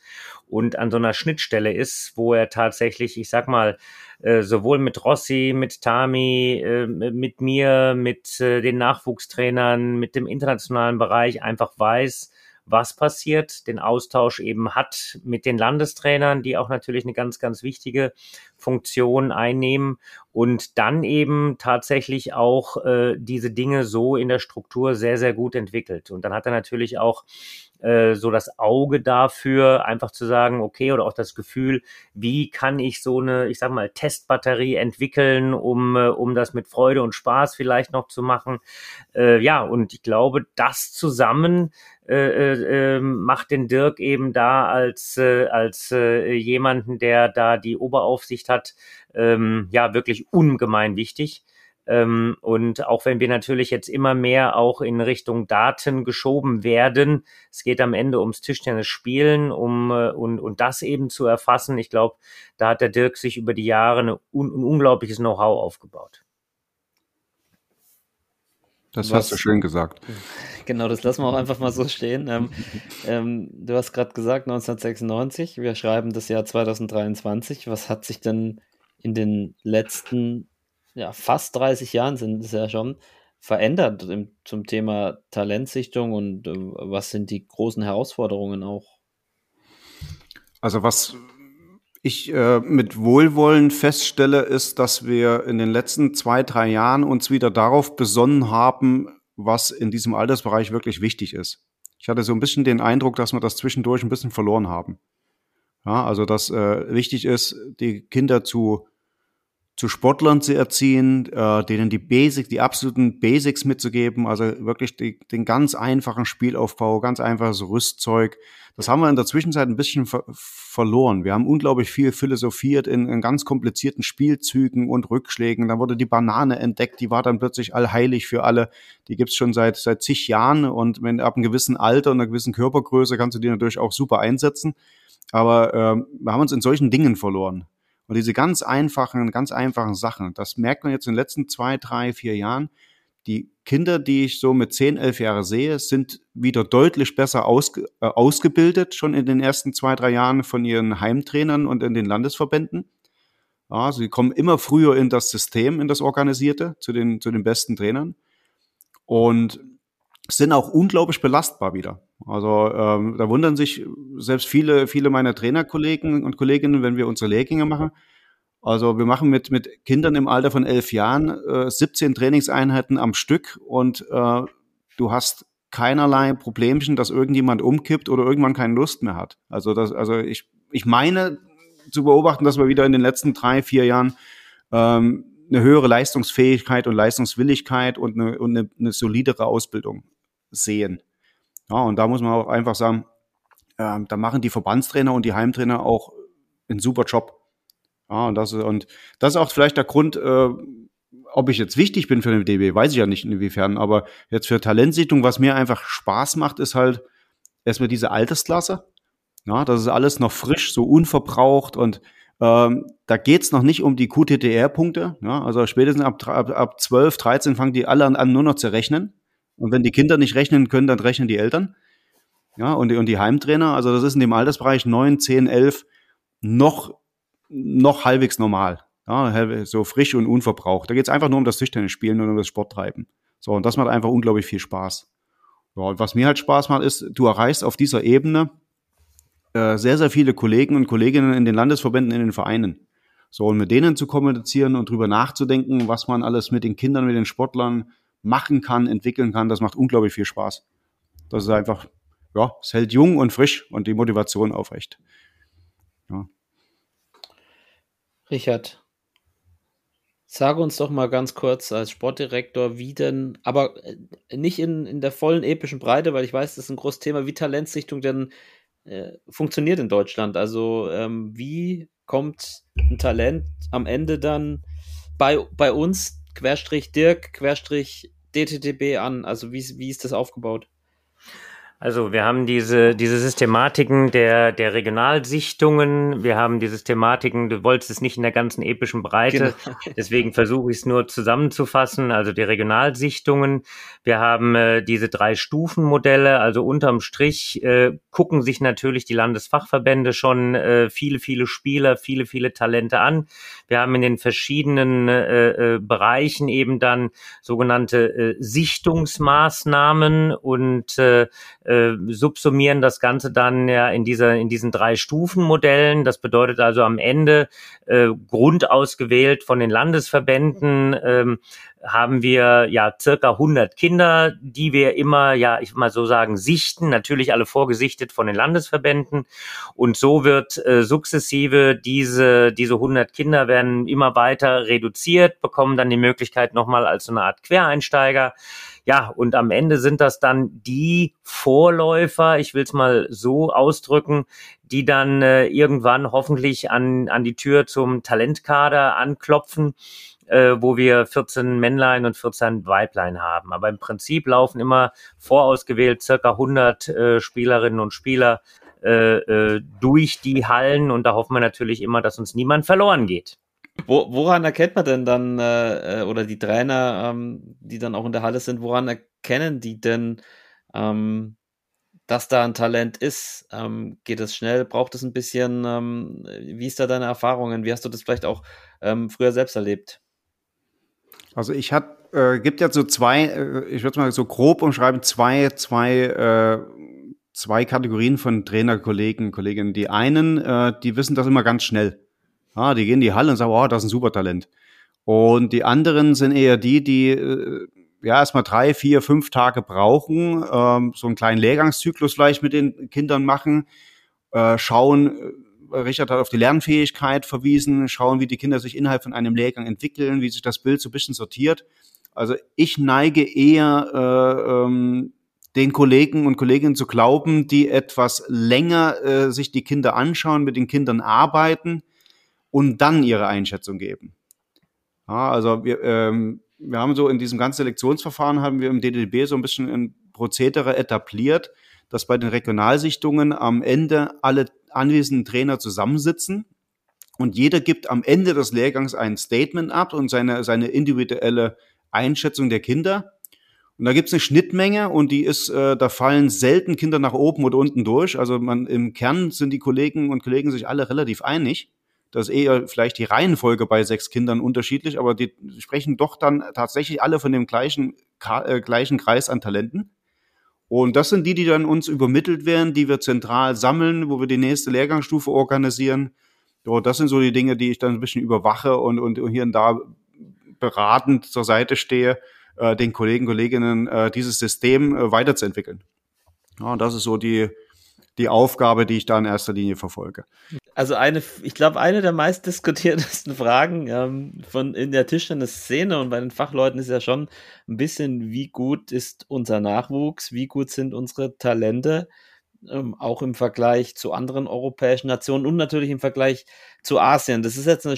und an so einer Schnittstelle ist, wo er tatsächlich, ich sag mal, äh, sowohl mit Rossi, mit Tami, äh, mit mir, mit äh, den Nachwuchstrainern, mit dem internationalen Bereich einfach weiß, was passiert, den Austausch eben hat mit den Landestrainern, die auch natürlich eine ganz, ganz wichtige Funktion einnehmen und dann eben tatsächlich auch äh, diese Dinge so in der Struktur sehr, sehr gut entwickelt. Und dann hat er natürlich auch äh, so das Auge dafür, einfach zu sagen, okay, oder auch das Gefühl, wie kann ich so eine, ich sag mal, Testbatterie entwickeln, um, äh, um das mit Freude und Spaß vielleicht noch zu machen. Äh, ja, und ich glaube, das zusammen äh, äh, ähm, macht den Dirk eben da als, äh, als äh, jemanden, der da die Oberaufsicht hat, ähm, ja, wirklich ungemein wichtig. Ähm, und auch wenn wir natürlich jetzt immer mehr auch in Richtung Daten geschoben werden, es geht am Ende ums Tischtennis spielen, um äh, und, und das eben zu erfassen. Ich glaube, da hat der Dirk sich über die Jahre ein, un, ein unglaubliches Know-how aufgebaut. Das Was, hast du schön gesagt. Genau, das lassen wir auch einfach mal so stehen. Ähm, ähm, du hast gerade gesagt 1996, wir schreiben das Jahr 2023. Was hat sich denn in den letzten ja, fast 30 Jahren sind es ja schon verändert im, zum Thema Talentsichtung und äh, was sind die großen Herausforderungen auch? Also was ich äh, mit Wohlwollen feststelle, ist, dass wir in den letzten zwei, drei Jahren uns wieder darauf besonnen haben, was in diesem Altersbereich wirklich wichtig ist. Ich hatte so ein bisschen den Eindruck, dass wir das zwischendurch ein bisschen verloren haben. Ja, also dass äh, wichtig ist, die Kinder zu zu Sportlern zu erziehen, äh, denen die Basics, die absoluten Basics mitzugeben, also wirklich die, den ganz einfachen Spielaufbau, ganz einfaches Rüstzeug. Das haben wir in der Zwischenzeit ein bisschen ver verloren. Wir haben unglaublich viel philosophiert in, in, ganz komplizierten Spielzügen und Rückschlägen. Da wurde die Banane entdeckt, die war dann plötzlich allheilig für alle. Die gibt's schon seit seit zig Jahren und wenn ab einem gewissen Alter und einer gewissen Körpergröße kannst du die natürlich auch super einsetzen. Aber äh, wir haben uns in solchen Dingen verloren. Und diese ganz einfachen, ganz einfachen Sachen, das merkt man jetzt in den letzten zwei, drei, vier Jahren. Die Kinder, die ich so mit zehn, elf Jahre sehe, sind wieder deutlich besser ausge, äh, ausgebildet, schon in den ersten zwei, drei Jahren von ihren Heimtrainern und in den Landesverbänden. Ja, sie kommen immer früher in das System, in das Organisierte, zu den, zu den besten Trainern. Und sind auch unglaublich belastbar wieder. Also ähm, da wundern sich selbst viele, viele meiner Trainerkollegen und Kolleginnen, wenn wir unsere Lehrgänge machen. Also wir machen mit, mit Kindern im Alter von elf Jahren äh, 17 Trainingseinheiten am Stück und äh, du hast keinerlei Problemchen, dass irgendjemand umkippt oder irgendwann keine Lust mehr hat. Also das, also ich, ich meine zu beobachten, dass wir wieder in den letzten drei, vier Jahren ähm, eine höhere Leistungsfähigkeit und Leistungswilligkeit und eine, und eine, eine solidere Ausbildung sehen. Ja, und da muss man auch einfach sagen, äh, da machen die Verbandstrainer und die Heimtrainer auch einen super Job. Ja, und das ist, und das ist auch vielleicht der Grund, äh, ob ich jetzt wichtig bin für den DB, weiß ich ja nicht inwiefern, aber jetzt für Talentsichtung, was mir einfach Spaß macht, ist halt erstmal diese Altersklasse. Ja, das ist alles noch frisch, so unverbraucht und ähm, da geht's noch nicht um die QTTR-Punkte. Ja, also spätestens ab, ab, ab 12, 13 fangen die alle an, nur noch zu rechnen. Und wenn die Kinder nicht rechnen können, dann rechnen die Eltern. Ja, und die, und die Heimtrainer, also das ist in dem Altersbereich 9, 10, 11 noch, noch halbwegs normal. Ja, so frisch und unverbraucht. Da geht's einfach nur um das Tischtennis spielen und um das Sporttreiben. So, und das macht einfach unglaublich viel Spaß. Ja, und was mir halt Spaß macht, ist, du erreichst auf dieser Ebene äh, sehr, sehr viele Kollegen und Kolleginnen in den Landesverbänden, in den Vereinen. So, und mit denen zu kommunizieren und drüber nachzudenken, was man alles mit den Kindern, mit den Sportlern machen kann, entwickeln kann, das macht unglaublich viel Spaß. Das ist einfach, ja, es hält jung und frisch und die Motivation aufrecht. Ja. Richard, sage uns doch mal ganz kurz als Sportdirektor, wie denn, aber äh, nicht in, in der vollen epischen Breite, weil ich weiß, das ist ein großes Thema, wie Talentsichtung denn äh, funktioniert in Deutschland. Also ähm, wie kommt ein Talent am Ende dann bei, bei uns, Querstrich Dirk, Querstrich DTTB an? Also wie, wie ist das aufgebaut? Also wir haben diese, diese Systematiken der, der Regionalsichtungen, wir haben die Systematiken, du wolltest es nicht in der ganzen epischen Breite, genau. deswegen versuche ich es nur zusammenzufassen, also die Regionalsichtungen. Wir haben äh, diese drei Stufenmodelle, also unterm Strich äh, gucken sich natürlich die Landesfachverbände schon äh, viele, viele Spieler, viele, viele Talente an. Wir haben in den verschiedenen äh, äh, Bereichen eben dann sogenannte äh, Sichtungsmaßnahmen und äh, äh, subsumieren das Ganze dann ja in dieser in diesen drei Stufenmodellen. Das bedeutet also am Ende äh, grundausgewählt von den Landesverbänden ähm, haben wir ja circa 100 Kinder, die wir immer, ja, ich mal so sagen, sichten, natürlich alle vorgesichtet von den Landesverbänden. Und so wird äh, sukzessive diese, diese 100 Kinder werden immer weiter reduziert, bekommen dann die Möglichkeit nochmal als so eine Art Quereinsteiger ja, und am Ende sind das dann die Vorläufer, ich will es mal so ausdrücken, die dann äh, irgendwann hoffentlich an, an die Tür zum Talentkader anklopfen, äh, wo wir 14 Männlein und 14 Weiblein haben. Aber im Prinzip laufen immer vorausgewählt circa 100 äh, Spielerinnen und Spieler äh, äh, durch die Hallen und da hoffen wir natürlich immer, dass uns niemand verloren geht. Wo, woran erkennt man denn dann, äh, äh, oder die Trainer, ähm, die dann auch in der Halle sind, woran erkennen die denn, ähm, dass da ein Talent ist? Ähm, geht es schnell? Braucht es ein bisschen? Ähm, wie ist da deine Erfahrungen? Wie hast du das vielleicht auch ähm, früher selbst erlebt? Also ich hat, äh, gibt ja so zwei, äh, ich würde mal so grob umschreiben, zwei, zwei, äh, zwei Kategorien von Trainerkollegen, Kolleginnen. Die einen, äh, die wissen das immer ganz schnell. Ah, die gehen in die Halle und sagen, oh, das ist ein super Talent. Und die anderen sind eher die, die äh, ja erstmal drei, vier, fünf Tage brauchen, ähm, so einen kleinen Lehrgangszyklus vielleicht mit den Kindern machen, äh, schauen, äh, Richard hat auf die Lernfähigkeit verwiesen, schauen, wie die Kinder sich innerhalb von einem Lehrgang entwickeln, wie sich das Bild so ein bisschen sortiert. Also ich neige eher äh, ähm, den Kollegen und Kolleginnen zu glauben, die etwas länger äh, sich die Kinder anschauen, mit den Kindern arbeiten und dann ihre Einschätzung geben. Ja, also wir, ähm, wir haben so in diesem ganzen Selektionsverfahren haben wir im DDB so ein bisschen ein Prozedere etabliert, dass bei den Regionalsichtungen am Ende alle anwesenden Trainer zusammensitzen und jeder gibt am Ende des Lehrgangs ein Statement ab und seine, seine individuelle Einschätzung der Kinder. Und da gibt es eine Schnittmenge und die ist, äh, da fallen selten Kinder nach oben oder unten durch. Also man im Kern sind die Kollegen und Kollegen sich alle relativ einig. Das ist eher vielleicht die Reihenfolge bei sechs Kindern unterschiedlich, aber die sprechen doch dann tatsächlich alle von dem gleichen, äh, gleichen Kreis an Talenten. Und das sind die, die dann uns übermittelt werden, die wir zentral sammeln, wo wir die nächste Lehrgangsstufe organisieren. So, das sind so die Dinge, die ich dann ein bisschen überwache und, und hier und da beratend zur Seite stehe, äh, den Kollegen, Kolleginnen äh, dieses System äh, weiterzuentwickeln. Ja, das ist so die, die Aufgabe, die ich da in erster Linie verfolge. Also eine, ich glaube, eine der meist diskutiertesten Fragen ähm, von in der Tischtennis-Szene und bei den Fachleuten ist ja schon ein bisschen, wie gut ist unser Nachwuchs, wie gut sind unsere Talente, ähm, auch im Vergleich zu anderen europäischen Nationen und natürlich im Vergleich zu Asien. Das ist jetzt eine,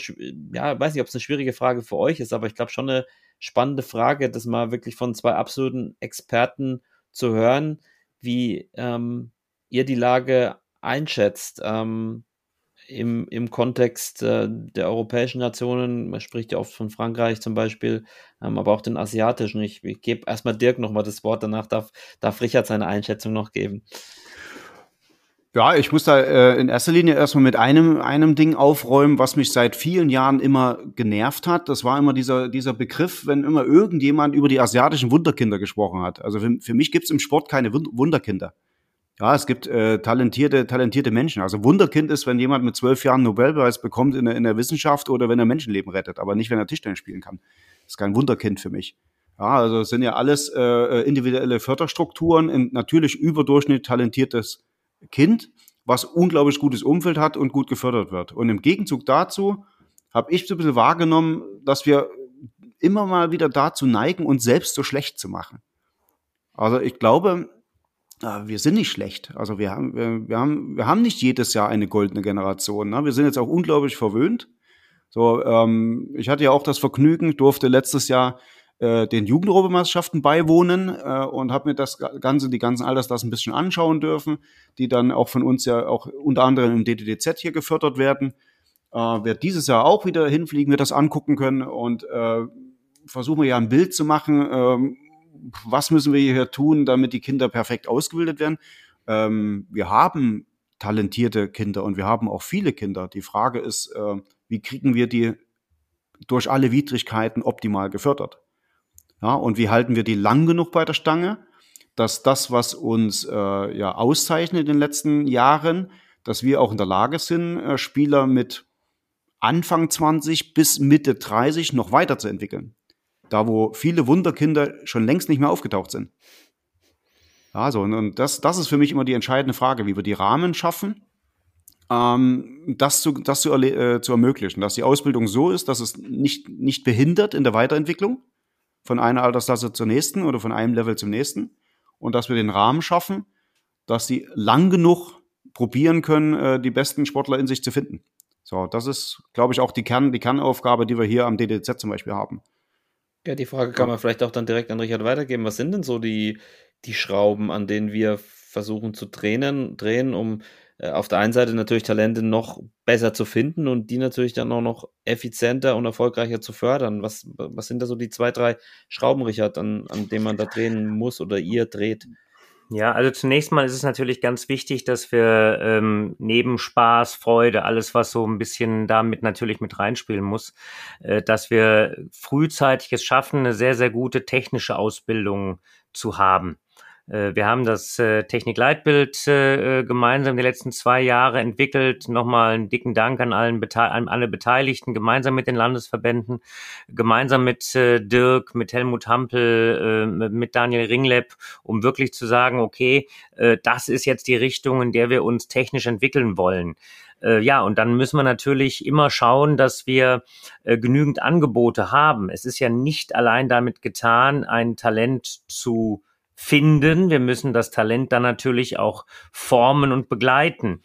ja, weiß nicht, ob es eine schwierige Frage für euch ist, aber ich glaube schon eine spannende Frage, das mal wirklich von zwei absoluten Experten zu hören, wie ähm, ihr die Lage einschätzt. Ähm, im, im Kontext äh, der europäischen Nationen, man spricht ja oft von Frankreich zum Beispiel, ähm, aber auch den asiatischen. Ich, ich gebe erstmal Dirk nochmal das Wort, danach darf, darf Richard seine Einschätzung noch geben. Ja, ich muss da äh, in erster Linie erstmal mit einem, einem Ding aufräumen, was mich seit vielen Jahren immer genervt hat. Das war immer dieser, dieser Begriff, wenn immer irgendjemand über die asiatischen Wunderkinder gesprochen hat. Also für, für mich gibt's im Sport keine Wunderkinder. Ja, es gibt äh, talentierte, talentierte Menschen. Also Wunderkind ist, wenn jemand mit zwölf Jahren Nobelpreis bekommt in der, in der Wissenschaft oder wenn er Menschenleben rettet, aber nicht, wenn er Tischtennis spielen kann. Das ist kein Wunderkind für mich. Ja, also es sind ja alles äh, individuelle Förderstrukturen, ein natürlich überdurchschnittlich talentiertes Kind, was unglaublich gutes Umfeld hat und gut gefördert wird. Und im Gegenzug dazu habe ich so ein bisschen wahrgenommen, dass wir immer mal wieder dazu neigen, uns selbst so schlecht zu machen. Also ich glaube, wir sind nicht schlecht. Also wir haben, wir, wir, haben, wir haben nicht jedes Jahr eine goldene Generation. Ne? Wir sind jetzt auch unglaublich verwöhnt. So, ähm, ich hatte ja auch das Vergnügen, durfte letztes Jahr äh, den Jugendeuropameisterschaften beiwohnen äh, und habe mir das Ganze, die ganzen Altersklassen ein bisschen anschauen dürfen, die dann auch von uns ja auch unter anderem im DDDZ hier gefördert werden. Äh, wird dieses Jahr auch wieder hinfliegen, wir das angucken können und äh, versuchen wir ja ein Bild zu machen, ähm, was müssen wir hier tun, damit die Kinder perfekt ausgebildet werden. Ähm, wir haben talentierte Kinder und wir haben auch viele Kinder. Die Frage ist, äh, wie kriegen wir die durch alle Widrigkeiten optimal gefördert? Ja, und wie halten wir die lang genug bei der Stange, dass das, was uns äh, ja auszeichnet in den letzten Jahren, dass wir auch in der Lage sind, äh, Spieler mit Anfang 20 bis Mitte 30 noch weiterzuentwickeln. Da, wo viele Wunderkinder schon längst nicht mehr aufgetaucht sind. Also, und das, das ist für mich immer die entscheidende Frage, wie wir die Rahmen schaffen, ähm, das, zu, das zu, äh, zu ermöglichen, dass die Ausbildung so ist, dass es nicht, nicht behindert in der Weiterentwicklung von einer Altersklasse zur nächsten oder von einem Level zum nächsten und dass wir den Rahmen schaffen, dass sie lang genug probieren können, äh, die besten Sportler in sich zu finden. So, das ist, glaube ich, auch die, Kern, die Kernaufgabe, die wir hier am DDZ zum Beispiel haben. Ja, die Frage kann man vielleicht auch dann direkt an Richard weitergeben. Was sind denn so die, die Schrauben, an denen wir versuchen zu drehen, drehen um äh, auf der einen Seite natürlich Talente noch besser zu finden und die natürlich dann auch noch effizienter und erfolgreicher zu fördern. Was, was sind da so die zwei, drei Schrauben, Richard, an, an denen man da drehen muss oder ihr dreht? Ja, also zunächst mal ist es natürlich ganz wichtig, dass wir ähm, neben Spaß, Freude, alles, was so ein bisschen damit natürlich mit reinspielen muss, äh, dass wir frühzeitig es schaffen, eine sehr, sehr gute technische Ausbildung zu haben. Äh, wir haben das äh, Technikleitbild äh, gemeinsam die letzten zwei Jahre entwickelt. Nochmal einen dicken Dank an, allen an alle Beteiligten, gemeinsam mit den Landesverbänden, gemeinsam mit Dirk, mit Helmut Hampel, mit Daniel Ringleb, um wirklich zu sagen, okay, das ist jetzt die Richtung, in der wir uns technisch entwickeln wollen. Ja, und dann müssen wir natürlich immer schauen, dass wir genügend Angebote haben. Es ist ja nicht allein damit getan, ein Talent zu finden. Wir müssen das Talent dann natürlich auch formen und begleiten.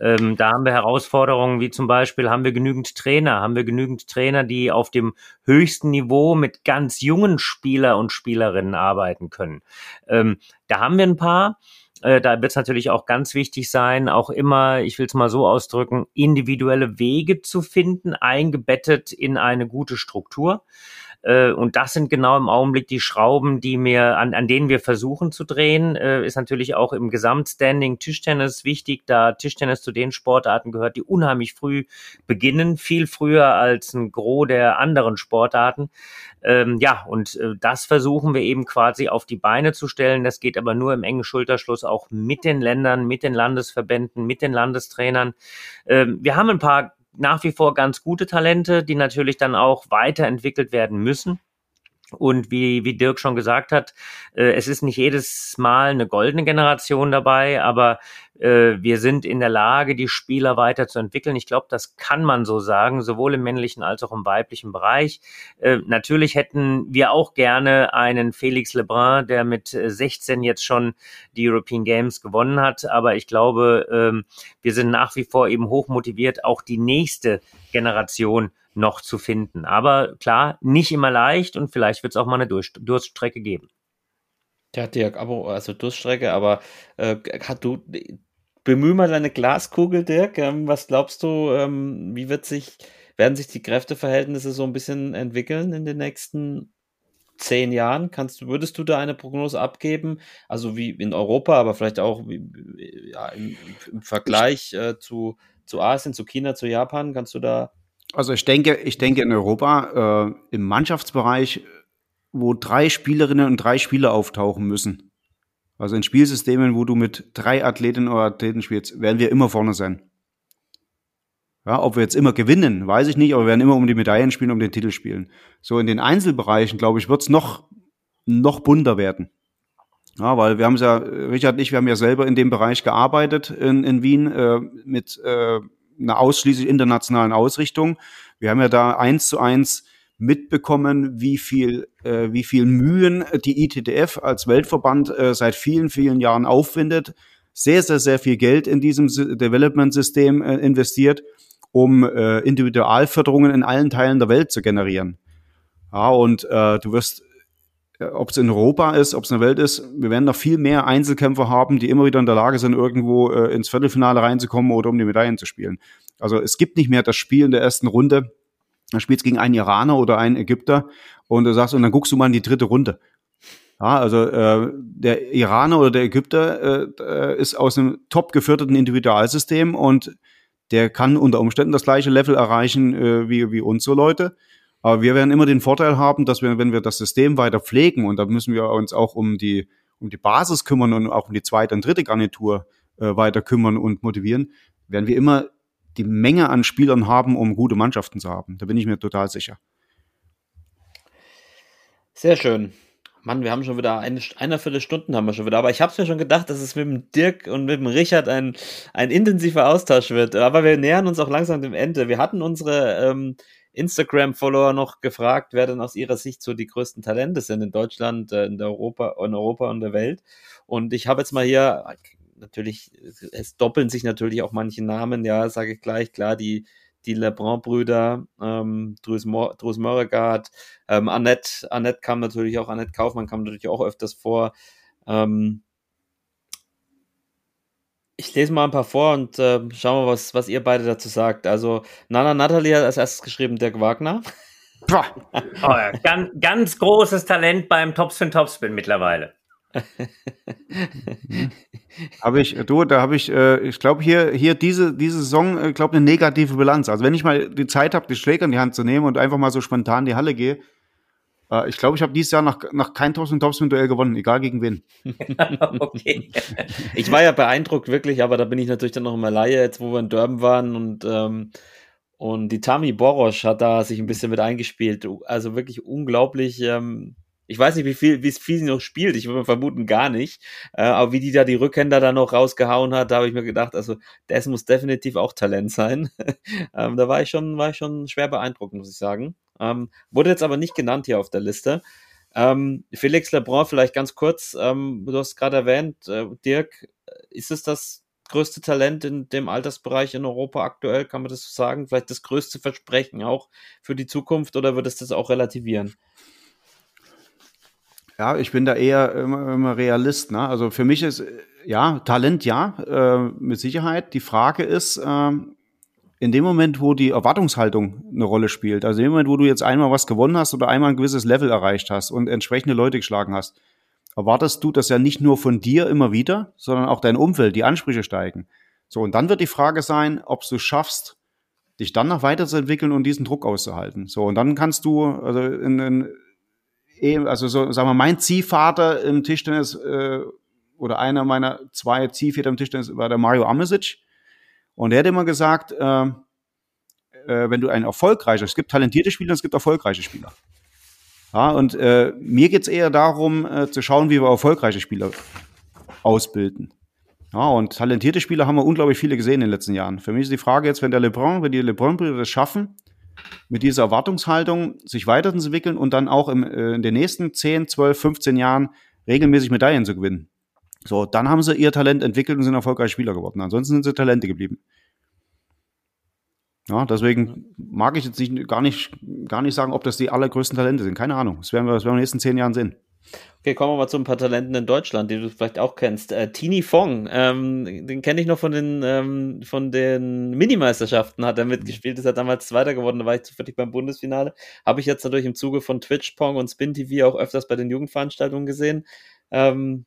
Ähm, da haben wir Herausforderungen wie zum Beispiel, haben wir genügend Trainer? Haben wir genügend Trainer, die auf dem höchsten Niveau mit ganz jungen Spieler und Spielerinnen arbeiten können? Ähm, da haben wir ein paar. Äh, da wird es natürlich auch ganz wichtig sein, auch immer, ich will es mal so ausdrücken, individuelle Wege zu finden, eingebettet in eine gute Struktur. Äh, und das sind genau im Augenblick die Schrauben, die mir, an, an denen wir versuchen zu drehen. Äh, ist natürlich auch im Gesamtstanding Tischtennis wichtig, da Tischtennis zu den Sportarten gehört, die unheimlich früh beginnen, viel früher als ein Gros der anderen Sportarten. Ähm, ja, und äh, das versuchen wir eben quasi auf die Beine zu stellen. Das geht aber nur im engen Schulterschluss auch mit den Ländern, mit den Landesverbänden, mit den Landestrainern. Ähm, wir haben ein paar nach wie vor ganz gute Talente, die natürlich dann auch weiterentwickelt werden müssen. Und wie, wie Dirk schon gesagt hat, äh, es ist nicht jedes Mal eine goldene Generation dabei, aber wir sind in der Lage, die Spieler weiterzuentwickeln. Ich glaube, das kann man so sagen, sowohl im männlichen als auch im weiblichen Bereich. Äh, natürlich hätten wir auch gerne einen Felix Lebrun, der mit 16 jetzt schon die European Games gewonnen hat. Aber ich glaube, ähm, wir sind nach wie vor eben hoch motiviert, auch die nächste Generation noch zu finden. Aber klar, nicht immer leicht und vielleicht wird es auch mal eine Durststrecke geben. Ja, Dirk, aber also Durststrecke, aber äh, hat du bemühe mal deine Glaskugel, Dirk. Ähm, was glaubst du, ähm, wie wird sich, werden sich die Kräfteverhältnisse so ein bisschen entwickeln in den nächsten zehn Jahren? Kannst du, würdest du da eine Prognose abgeben? Also wie in Europa, aber vielleicht auch wie, ja, im, im Vergleich äh, zu, zu Asien, zu China, zu Japan, kannst du da also ich denke, ich denke in Europa äh, im Mannschaftsbereich, wo drei Spielerinnen und drei Spieler auftauchen müssen. Also in Spielsystemen, wo du mit drei Athletinnen oder Athleten spielst, werden wir immer vorne sein. Ja, ob wir jetzt immer gewinnen, weiß ich nicht, aber wir werden immer um die Medaillen spielen, um den Titel spielen. So in den Einzelbereichen, glaube ich, wird es noch, noch bunter werden. Ja, weil wir haben ja, Richard und ich, wir haben ja selber in dem Bereich gearbeitet in, in Wien äh, mit äh, einer ausschließlich internationalen Ausrichtung. Wir haben ja da eins zu eins mitbekommen, wie viel, äh, wie viel Mühen die ITTF als Weltverband äh, seit vielen, vielen Jahren aufwendet. Sehr, sehr, sehr viel Geld in diesem Development-System äh, investiert, um äh, Individualförderungen in allen Teilen der Welt zu generieren. Ja, und äh, du wirst äh, ob es in Europa ist, ob es in der Welt ist, wir werden noch viel mehr Einzelkämpfer haben, die immer wieder in der Lage sind, irgendwo äh, ins Viertelfinale reinzukommen oder um die Medaillen zu spielen. Also es gibt nicht mehr das Spiel in der ersten Runde. Da spielst gegen einen Iraner oder einen Ägypter und du sagst, und dann guckst du mal in die dritte Runde. Ja, also äh, der Iraner oder der Ägypter äh, ist aus einem top geförderten Individualsystem und der kann unter Umständen das gleiche Level erreichen äh, wie, wie unsere Leute. Aber wir werden immer den Vorteil haben, dass wir, wenn wir das System weiter pflegen, und da müssen wir uns auch um die, um die Basis kümmern und auch um die zweite und dritte Garnitur äh, weiter kümmern und motivieren, werden wir immer die Menge an Spielern haben, um gute Mannschaften zu haben. Da bin ich mir total sicher. Sehr schön. Mann, wir haben schon wieder eine, eine Viertelstunde haben wir schon wieder. Aber ich habe mir schon gedacht, dass es mit dem Dirk und mit dem Richard ein, ein intensiver Austausch wird. Aber wir nähern uns auch langsam dem Ende. Wir hatten unsere ähm, Instagram-Follower noch gefragt, wer denn aus ihrer Sicht so die größten Talente sind in Deutschland, äh, in Europa, in Europa und der Welt. Und ich habe jetzt mal hier, natürlich, es doppeln sich natürlich auch manche Namen, ja, sage ich gleich, klar, die, die Lebrun-Brüder, ähm, Drus, Mörregard, ähm, Annette, Annette kam natürlich auch, Annette Kaufmann kam natürlich auch öfters vor. Ähm, ich lese mal ein paar vor und äh, schauen wir, was, was ihr beide dazu sagt. Also, Nana Natalie hat als erstes geschrieben Dirk Wagner. oh, ja. ganz, ganz großes Talent beim Topspin Topspin mittlerweile. habe ich, du, da habe ich, äh, ich glaube hier, hier diese, diese Saison, ich äh, glaube eine negative Bilanz. Also wenn ich mal die Zeit habe, die Schläger in die Hand zu nehmen und einfach mal so spontan in die Halle gehe, äh, ich glaube, ich habe dieses Jahr noch, noch kein Topspin Topspin Duell gewonnen, egal gegen wen. okay. Ich war ja beeindruckt wirklich, aber da bin ich natürlich dann noch immer Laie, jetzt wo wir in Durban waren und ähm, und die Tami Borosch hat da sich ein bisschen mit eingespielt. Also wirklich unglaublich. Ähm, ich weiß nicht, wie viel, wie viel sie noch spielt. Ich würde vermuten gar nicht. Äh, aber wie die da die Rückhänder da noch rausgehauen hat, da habe ich mir gedacht, also das muss definitiv auch Talent sein. ähm, da war ich schon, war ich schon schwer beeindruckt, muss ich sagen. Ähm, wurde jetzt aber nicht genannt hier auf der Liste. Ähm, Felix Lebrun, vielleicht ganz kurz, ähm, du hast gerade erwähnt, äh, Dirk, ist es das größte Talent in dem Altersbereich in Europa aktuell, kann man das so sagen? Vielleicht das größte Versprechen auch für die Zukunft oder wird es das auch relativieren? Ja, ich bin da eher immer, immer Realist. Ne? Also für mich ist ja Talent ja, äh, mit Sicherheit. Die Frage ist, äh, in dem Moment, wo die Erwartungshaltung eine Rolle spielt, also in dem Moment, wo du jetzt einmal was gewonnen hast oder einmal ein gewisses Level erreicht hast und entsprechende Leute geschlagen hast, erwartest du das ja nicht nur von dir immer wieder, sondern auch dein Umfeld, die Ansprüche steigen. So, und dann wird die Frage sein, ob du schaffst, dich dann noch weiterzuentwickeln und diesen Druck auszuhalten. So, und dann kannst du, also in, in also so, sagen wir, mein Ziehvater im Tischtennis äh, oder einer meiner zwei Ziehväter im Tischtennis war der Mario Amesic. Und er hat immer gesagt, äh, äh, wenn du ein erfolgreicher, es gibt talentierte Spieler, es gibt erfolgreiche Spieler. Ja, und äh, mir geht's eher darum, äh, zu schauen, wie wir erfolgreiche Spieler ausbilden. Ja, und talentierte Spieler haben wir unglaublich viele gesehen in den letzten Jahren. Für mich ist die Frage jetzt, wenn der LeBron, wenn die LeBron-Brüder das schaffen, mit dieser Erwartungshaltung sich weiterzuentwickeln und dann auch im, äh, in den nächsten 10, 12, 15 Jahren regelmäßig Medaillen zu gewinnen. So, dann haben sie ihr Talent entwickelt und sind erfolgreiche Spieler geworden. Ansonsten sind sie Talente geblieben. Ja, deswegen mag ich jetzt nicht, gar, nicht, gar nicht sagen, ob das die allergrößten Talente sind. Keine Ahnung. Das werden wir, das werden wir in den nächsten zehn Jahren sehen. Okay, kommen wir mal zu ein paar Talenten in Deutschland, die du vielleicht auch kennst. Äh, Tini Fong, ähm, den kenne ich noch von den, ähm, von den Minimeisterschaften, hat er mitgespielt, ist er damals Zweiter geworden, da war ich zufällig beim Bundesfinale. Habe ich jetzt natürlich im Zuge von Twitch, Pong und Spin TV auch öfters bei den Jugendveranstaltungen gesehen. Ähm,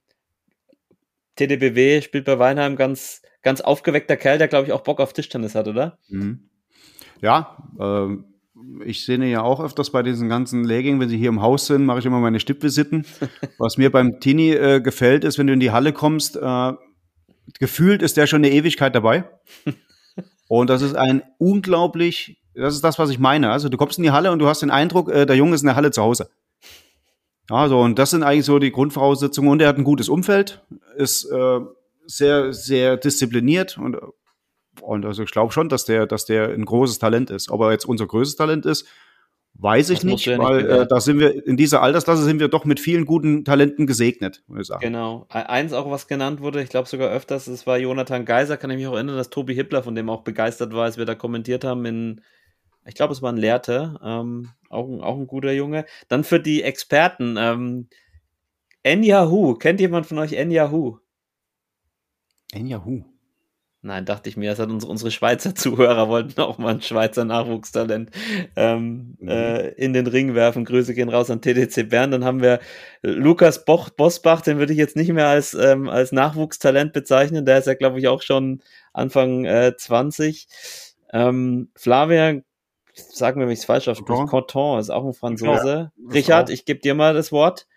TDBW spielt bei Weinheim ganz, ganz aufgeweckter Kerl, der glaube ich auch Bock auf Tischtennis hat, oder? Mhm. Ja, äh, ich sehe ja auch öfters bei diesen ganzen Legging, wenn sie hier im Haus sind, mache ich immer meine Stippvisiten. Was mir beim Tini äh, gefällt, ist, wenn du in die Halle kommst, äh, gefühlt ist der schon eine Ewigkeit dabei. Und das ist ein unglaublich, das ist das, was ich meine. Also du kommst in die Halle und du hast den Eindruck, äh, der Junge ist in der Halle zu Hause. Ja, so, und das sind eigentlich so die Grundvoraussetzungen. Und er hat ein gutes Umfeld, ist äh, sehr, sehr diszipliniert und und also ich glaube schon, dass der, dass der ein großes Talent ist. Ob er jetzt unser größtes Talent ist, weiß ich nicht, ja weil äh, da sind wir in dieser Altersklasse sind wir doch mit vielen guten Talenten gesegnet, würde ich sagen. Genau. E-, eins auch, was genannt wurde, ich glaube sogar öfters, es war Jonathan Geiser, kann ich mich auch erinnern, dass Tobi Hippler von dem auch begeistert war, als wir da kommentiert haben in, ich glaube, es war ein Lehrte, ähm, auch, auch ein guter Junge. Dann für die Experten, ähm, Enyahu, kennt jemand von euch Enyahu? Enyahu. Nein, dachte ich mir, das hat unsere, unsere Schweizer Zuhörer wollten auch mal ein Schweizer Nachwuchstalent ähm, mhm. äh, in den Ring werfen. Grüße gehen raus an TDC Bern. Dann haben wir Lukas Boch, Bosbach, den würde ich jetzt nicht mehr als, ähm, als Nachwuchstalent bezeichnen. Der ist ja, glaube ich, auch schon Anfang äh, 20. Ähm, Flavia, sagen wir, wenn ich es falsch ausspreche, Coton ist auch ein Franzose. Ja, Richard, ich gebe dir mal das Wort.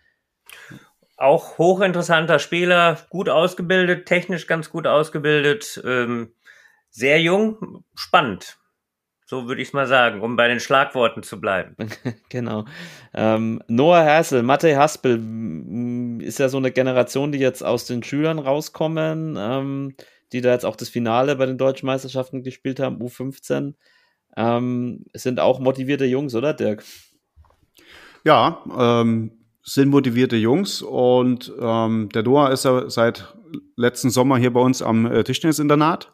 Auch hochinteressanter Spieler, gut ausgebildet, technisch ganz gut ausgebildet, ähm, sehr jung, spannend. So würde ich es mal sagen, um bei den Schlagworten zu bleiben. genau. Ähm, Noah Hersel, Matej Haspel ist ja so eine Generation, die jetzt aus den Schülern rauskommen, ähm, die da jetzt auch das Finale bei den deutschen Meisterschaften gespielt haben, U15. Ähm, sind auch motivierte Jungs, oder Dirk? Ja, ähm, sind motivierte Jungs und ähm, der Doha ist ja seit letzten Sommer hier bei uns am äh, Tischtennisinternat.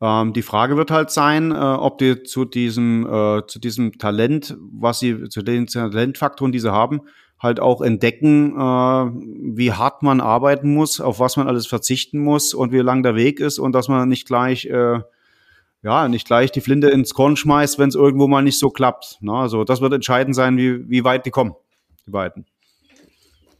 Ähm, die Frage wird halt sein, äh, ob die zu diesem, äh, zu diesem Talent, was sie, zu den Talentfaktoren, die sie haben, halt auch entdecken, äh, wie hart man arbeiten muss, auf was man alles verzichten muss und wie lang der Weg ist und dass man nicht gleich, äh, ja, nicht gleich die Flinte ins Korn schmeißt, wenn es irgendwo mal nicht so klappt. Ne? Also das wird entscheidend sein, wie, wie weit die kommen die beiden.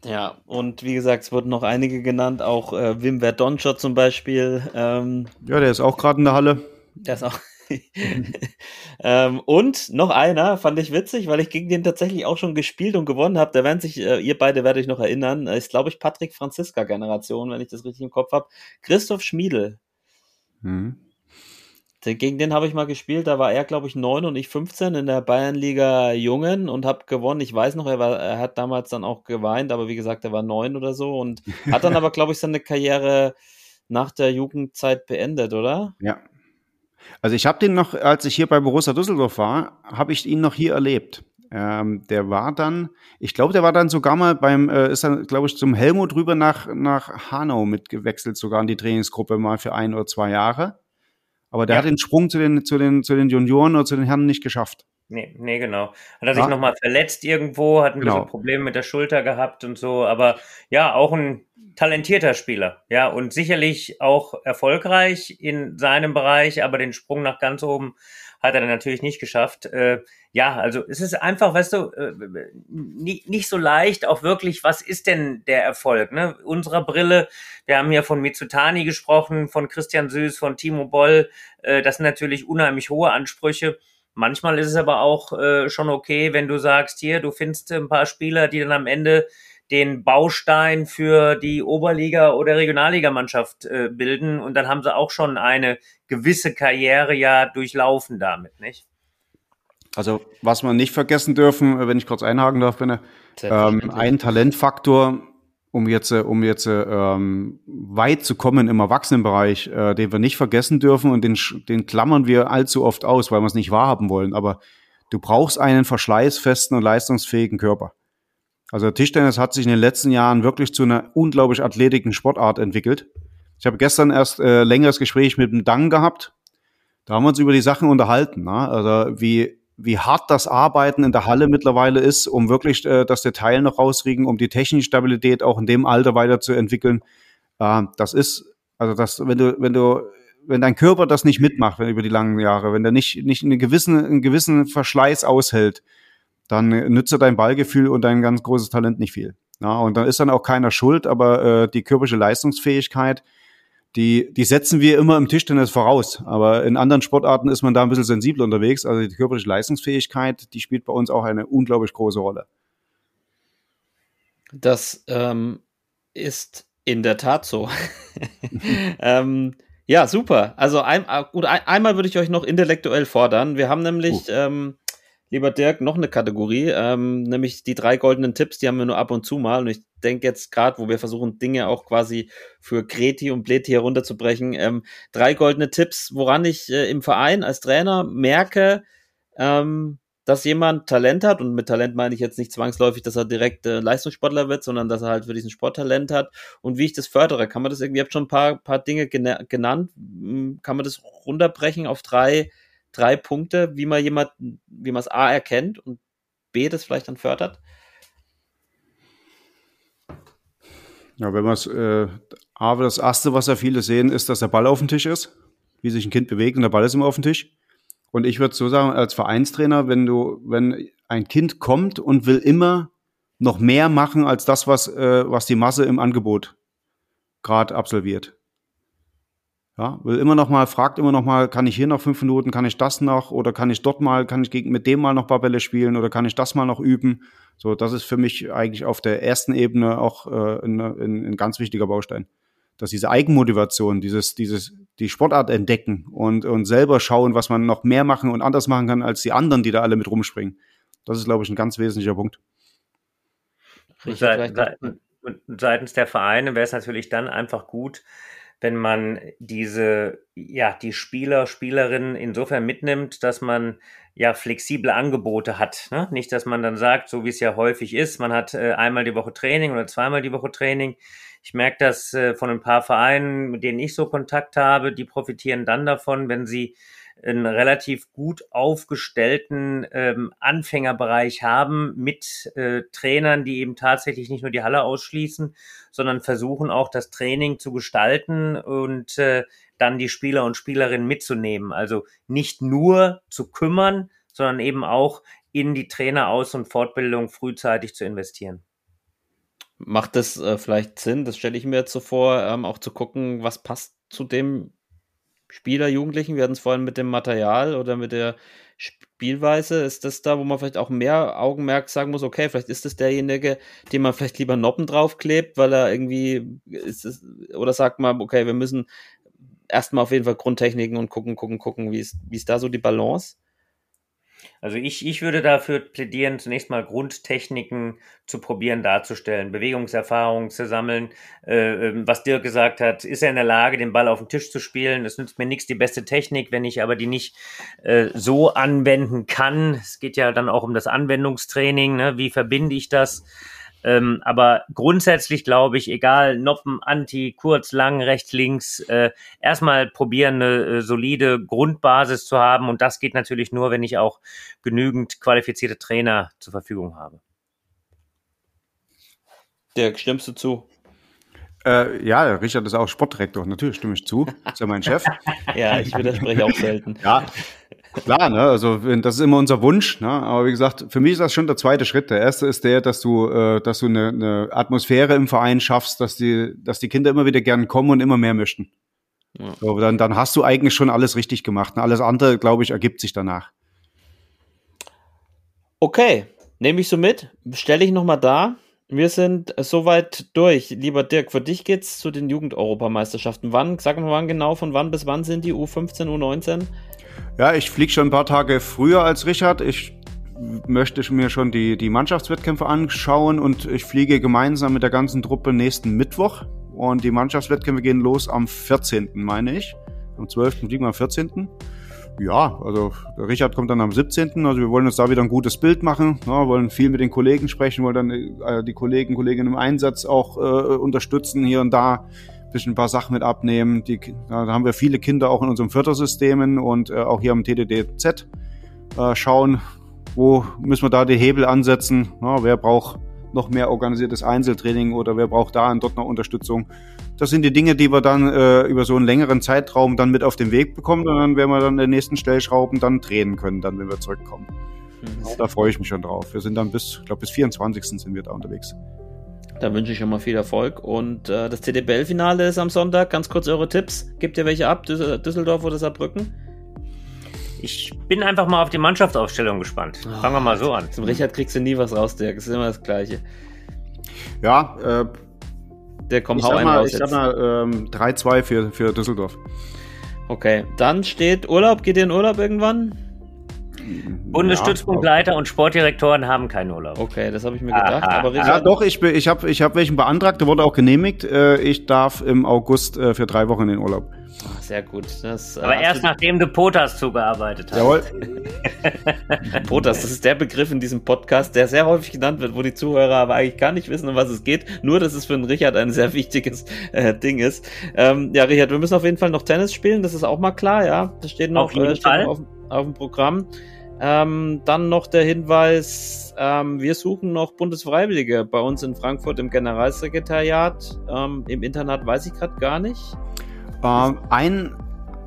Ja, und wie gesagt, es wurden noch einige genannt, auch äh, Wim Verdonschot zum Beispiel. Ähm, ja, der ist auch gerade in der Halle. Der ist auch. ähm, und noch einer, fand ich witzig, weil ich gegen den tatsächlich auch schon gespielt und gewonnen habe. Da werden sich, äh, ihr beide werdet euch noch erinnern, ist, glaube ich, Patrick Franziska Generation, wenn ich das richtig im Kopf habe. Christoph Schmiedel. Mhm. Gegen den habe ich mal gespielt, da war er, glaube ich, 9 und ich 15 in der Bayernliga Jungen und habe gewonnen. Ich weiß noch, er, war, er hat damals dann auch geweint, aber wie gesagt, er war 9 oder so und hat dann aber, glaube ich, seine Karriere nach der Jugendzeit beendet, oder? Ja. Also ich habe den noch, als ich hier bei Borussia Düsseldorf war, habe ich ihn noch hier erlebt. Ähm, der war dann, ich glaube, der war dann sogar mal beim, äh, ist dann, glaube ich, zum Helmut rüber nach, nach Hanau mitgewechselt, sogar in die Trainingsgruppe mal für ein oder zwei Jahre. Aber der ja. hat den Sprung zu den, zu, den, zu den Junioren oder zu den Herren nicht geschafft. Nee, nee, genau. Hat er sich ja. nochmal verletzt irgendwo, hat ein genau. bisschen Probleme mit der Schulter gehabt und so, aber ja, auch ein talentierter Spieler, ja, und sicherlich auch erfolgreich in seinem Bereich, aber den Sprung nach ganz oben hat er dann natürlich nicht geschafft. Äh, ja, also es ist einfach, weißt du, äh, nicht, nicht so leicht, auch wirklich, was ist denn der Erfolg? Ne? Unserer Brille, wir haben ja von Mitsutani gesprochen, von Christian Süß, von Timo Boll, äh, das sind natürlich unheimlich hohe Ansprüche. Manchmal ist es aber auch äh, schon okay, wenn du sagst, hier, du findest ein paar Spieler, die dann am Ende den Baustein für die Oberliga- oder Regionalligamannschaft äh, bilden. Und dann haben sie auch schon eine gewisse Karriere ja durchlaufen damit, nicht? Also was wir nicht vergessen dürfen, wenn ich kurz einhaken darf, bin, ähm, ein Talentfaktor, um jetzt, um jetzt ähm, weit zu kommen im Erwachsenenbereich, äh, den wir nicht vergessen dürfen und den, den klammern wir allzu oft aus, weil wir es nicht wahrhaben wollen. Aber du brauchst einen verschleißfesten und leistungsfähigen Körper. Also Tischtennis hat sich in den letzten Jahren wirklich zu einer unglaublich athletiken Sportart entwickelt. Ich habe gestern erst äh, längeres Gespräch mit dem Dang gehabt. Da haben wir uns über die Sachen unterhalten. Ne? Also wie wie hart das Arbeiten in der Halle mittlerweile ist, um wirklich äh, das Detail noch rauskriegen, um die technische Stabilität auch in dem Alter weiterzuentwickeln. Äh, das ist, also das, wenn du, wenn du, wenn dein Körper das nicht mitmacht, wenn über die langen Jahre, wenn der nicht, nicht einen gewissen, einen gewissen Verschleiß aushält, dann nützt dein Ballgefühl und dein ganz großes Talent nicht viel. Ja, und dann ist dann auch keiner schuld, aber äh, die körperliche Leistungsfähigkeit, die, die setzen wir immer im Tischtennis voraus. Aber in anderen Sportarten ist man da ein bisschen sensibel unterwegs. Also die körperliche Leistungsfähigkeit, die spielt bei uns auch eine unglaublich große Rolle. Das ähm, ist in der Tat so. ähm, ja, super. Also ein, gut, ein, einmal würde ich euch noch intellektuell fordern. Wir haben nämlich uh. ähm, lieber Dirk, noch eine Kategorie, ähm, nämlich die drei goldenen Tipps, die haben wir nur ab und zu mal. Und ich denke jetzt gerade, wo wir versuchen, Dinge auch quasi für Kreti und Pleti herunterzubrechen, ähm, drei goldene Tipps, woran ich äh, im Verein als Trainer merke, ähm, dass jemand Talent hat, und mit Talent meine ich jetzt nicht zwangsläufig, dass er direkt äh, Leistungssportler wird, sondern dass er halt für diesen Sport Talent hat und wie ich das fördere. Kann man das irgendwie, ihr habt schon ein paar, paar Dinge genannt, hm, kann man das runterbrechen auf drei drei Punkte, wie man jemanden, wie man es A erkennt und B das vielleicht dann fördert? Ja, wenn man es, äh, A, das erste, was ja viele sehen, ist, dass der Ball auf dem Tisch ist, wie sich ein Kind bewegt und der Ball ist immer auf dem Tisch. Und ich würde so sagen, als Vereinstrainer, wenn du, wenn ein Kind kommt und will immer noch mehr machen als das, was, äh, was die Masse im Angebot gerade absolviert, ja, will immer noch mal, fragt immer noch mal, kann ich hier noch fünf Minuten, kann ich das noch oder kann ich dort mal, kann ich gegen, mit dem mal noch paar Bälle spielen oder kann ich das mal noch üben? So, das ist für mich eigentlich auf der ersten Ebene auch äh, ein, ein, ein ganz wichtiger Baustein. Dass diese Eigenmotivation, dieses, dieses, die Sportart entdecken und, und selber schauen, was man noch mehr machen und anders machen kann als die anderen, die da alle mit rumspringen. Das ist, glaube ich, ein ganz wesentlicher Punkt. Seitens der Vereine wäre es natürlich dann einfach gut, wenn man diese, ja, die Spieler, Spielerinnen insofern mitnimmt, dass man ja flexible Angebote hat. Ne? Nicht, dass man dann sagt, so wie es ja häufig ist, man hat äh, einmal die Woche Training oder zweimal die Woche Training. Ich merke das äh, von ein paar Vereinen, mit denen ich so Kontakt habe, die profitieren dann davon, wenn sie einen relativ gut aufgestellten ähm, Anfängerbereich haben mit äh, Trainern, die eben tatsächlich nicht nur die Halle ausschließen, sondern versuchen auch das Training zu gestalten und äh, dann die Spieler und Spielerinnen mitzunehmen. Also nicht nur zu kümmern, sondern eben auch in die Traineraus- und Fortbildung frühzeitig zu investieren. Macht das äh, vielleicht Sinn, das stelle ich mir jetzt so vor, ähm, auch zu gucken, was passt zu dem Spieler, Jugendlichen, wir hatten es vorhin mit dem Material oder mit der Spielweise, ist das da, wo man vielleicht auch mehr Augenmerk sagen muss, okay, vielleicht ist es derjenige, dem man vielleicht lieber Noppen draufklebt, weil er irgendwie ist es, oder sagt man, okay, wir müssen erstmal auf jeden Fall Grundtechniken und gucken, gucken, gucken, wie ist, wie ist da so die Balance? Also ich, ich würde dafür plädieren, zunächst mal Grundtechniken zu probieren darzustellen, Bewegungserfahrungen zu sammeln. Äh, ähm, was Dirk gesagt hat, ist er in der Lage, den Ball auf den Tisch zu spielen? Es nützt mir nichts die beste Technik, wenn ich aber die nicht äh, so anwenden kann. Es geht ja dann auch um das Anwendungstraining. Ne? Wie verbinde ich das? Ähm, aber grundsätzlich glaube ich, egal, Noppen, Anti, kurz, lang, rechts, links, äh, erstmal probieren, eine äh, solide Grundbasis zu haben. Und das geht natürlich nur, wenn ich auch genügend qualifizierte Trainer zur Verfügung habe. Dirk, stimmst du zu? Äh, ja, Richard ist auch Sportdirektor. Natürlich stimme ich zu. Ist ja mein Chef. ja, ich widerspreche auch selten. Ja, Klar, ne? Also das ist immer unser Wunsch, ne? Aber wie gesagt, für mich ist das schon der zweite Schritt. Der erste ist der, dass du, äh, dass du eine, eine Atmosphäre im Verein schaffst, dass die, dass die Kinder immer wieder gern kommen und immer mehr möchten. Ja. So, dann, dann hast du eigentlich schon alles richtig gemacht. Ne? Alles andere, glaube ich, ergibt sich danach. Okay, nehme ich so mit. Stelle ich nochmal da. Wir sind soweit durch. Lieber Dirk, für dich geht's zu den Jugend-Europameisterschaften. Wann, sag mal wann genau, von wann bis wann sind die U15, U19? Ja, ich fliege schon ein paar Tage früher als Richard. Ich möchte mir schon die, die Mannschaftswettkämpfe anschauen und ich fliege gemeinsam mit der ganzen Truppe nächsten Mittwoch. Und die Mannschaftswettkämpfe gehen los am 14., meine ich. Am 12. fliegen wir am 14. Ja, also Richard kommt dann am 17. Also wir wollen uns da wieder ein gutes Bild machen, ja, wollen viel mit den Kollegen sprechen, wollen dann äh, die Kollegen, Kolleginnen im Einsatz auch äh, unterstützen, hier und da ein bisschen ein paar Sachen mit abnehmen. Die, da haben wir viele Kinder auch in unseren Fördersystemen und äh, auch hier am TDDZ äh, schauen, wo müssen wir da die Hebel ansetzen, ja, wer braucht noch mehr organisiertes Einzeltraining oder wer braucht da und dort noch Unterstützung. Das sind die Dinge, die wir dann äh, über so einen längeren Zeitraum dann mit auf den Weg bekommen und dann werden wir dann in den nächsten Stellschrauben dann drehen können, dann wenn wir zurückkommen. Mhm. Da freue ich mich schon drauf. Wir sind dann bis, ich glaube bis 24. sind wir da unterwegs. Da wünsche ich schon mal viel Erfolg. Und äh, das TDBL-Finale ist am Sonntag. Ganz kurz eure Tipps. Gebt ihr welche ab? Düsseldorf oder Saarbrücken? Ich bin einfach mal auf die Mannschaftsaufstellung gespannt. Oh, Fangen wir mal so an. Zum Richard kriegst du nie was raus, Dirk. Das ist immer das Gleiche. Ja, äh, der kommt hau einen raus. Ich sag mal ähm, 3-2 für, für Düsseldorf. Okay, dann steht Urlaub. Geht ihr in Urlaub irgendwann? Bundesstützpunktleiter ja, und Sportdirektoren haben keinen Urlaub. Okay, das habe ich mir gedacht. Aha. Aber ja, doch, ich, ich habe ich hab welchen beantragt, der wurde auch genehmigt. Äh, ich darf im August äh, für drei Wochen in den Urlaub. Ach, sehr gut. Das, äh, Aber erst nachdem du Potas zugearbeitet hast. Jawohl. Potas, das ist der Begriff in diesem Podcast, der sehr häufig genannt wird, wo die Zuhörer aber eigentlich gar nicht wissen, um was es geht. Nur, dass es für den Richard ein sehr wichtiges äh, Ding ist. Ähm, ja, Richard, wir müssen auf jeden Fall noch Tennis spielen, das ist auch mal klar, ja. Das steht noch, auf, jeden äh, Fall. auf, auf dem Programm. Ähm, dann noch der Hinweis, ähm, wir suchen noch Bundesfreiwillige bei uns in Frankfurt im Generalsekretariat. Ähm, Im Internat weiß ich gerade gar nicht. Ähm, ein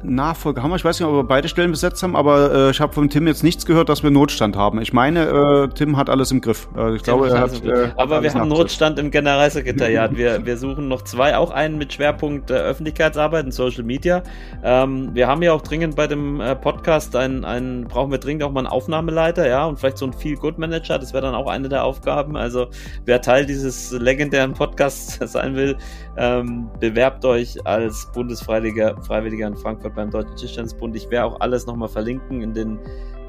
Nachfolger haben wir. Ich weiß nicht, ob wir beide Stellen besetzt haben, aber äh, ich habe von Tim jetzt nichts gehört, dass wir Notstand haben. Ich meine, äh, Tim hat alles im Griff. Also ich Tim glaube, er hat. Äh, aber wir haben Notstand im Generalsekretariat. wir, wir suchen noch zwei, auch einen mit Schwerpunkt äh, Öffentlichkeitsarbeit und Social Media. Ähm, wir haben ja auch dringend bei dem äh, Podcast einen, einen, brauchen wir dringend auch mal einen Aufnahmeleiter, ja, und vielleicht so einen Feel Good Manager. Das wäre dann auch eine der Aufgaben. Also wer Teil dieses legendären Podcasts sein will, ähm, bewerbt euch als Bundesfreiwilliger Freiwilliger in Frankfurt beim Deutschen Tischtennisbund. Ich werde auch alles nochmal verlinken in den,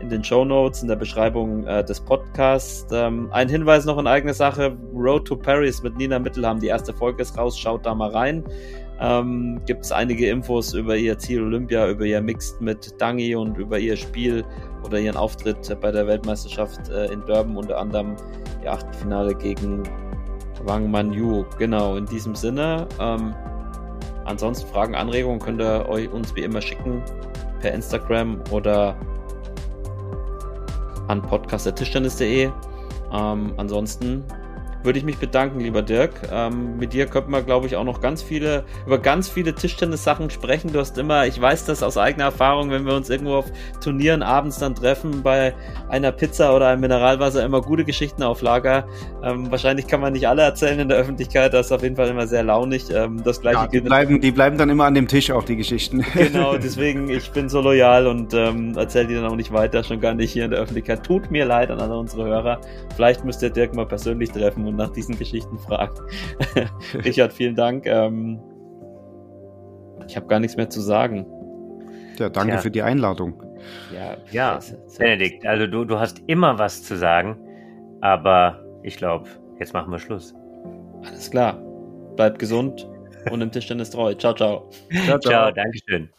in den Show Notes, in der Beschreibung äh, des Podcasts. Ähm, ein Hinweis noch in eigener Sache: Road to Paris mit Nina Mittelham. Die erste Folge ist raus. Schaut da mal rein. Ähm, Gibt es einige Infos über ihr Ziel Olympia, über ihr Mixed mit Dangi und über ihr Spiel oder ihren Auftritt bei der Weltmeisterschaft äh, in Durban, unter anderem ihr Achtelfinale gegen Wang Manju. Genau, in diesem Sinne. Ähm, ansonsten Fragen, Anregungen könnt ihr euch uns wie immer schicken per Instagram oder an podcast.tischtennis.de. Ähm, ansonsten würde ich mich bedanken, lieber Dirk. Ähm, mit dir könnten wir, glaube ich, auch noch ganz viele, über ganz viele Tischtennis-Sachen sprechen. Du hast immer, ich weiß das aus eigener Erfahrung, wenn wir uns irgendwo auf Turnieren abends dann treffen, bei einer Pizza oder einem Mineralwasser, immer gute Geschichten auf Lager. Ähm, wahrscheinlich kann man nicht alle erzählen in der Öffentlichkeit, das ist auf jeden Fall immer sehr launig. Ähm, das gleiche ja, die bleiben, die bleiben dann immer an dem Tisch auch, die Geschichten. Genau, deswegen, ich bin so loyal und ähm, erzähle die dann auch nicht weiter, schon gar nicht hier in der Öffentlichkeit. Tut mir leid an alle unsere Hörer. Vielleicht müsst ihr Dirk mal persönlich treffen und nach diesen Geschichten fragen. Richard, vielen Dank. Ähm, ich habe gar nichts mehr zu sagen. Ja, danke ja. für die Einladung. Ja, ja Benedikt, also du, du hast immer was zu sagen, aber ich glaube, jetzt machen wir Schluss. Alles klar. Bleibt gesund und im Tischtennis treu. Ciao, ciao. Ciao, ciao. ciao Dankeschön.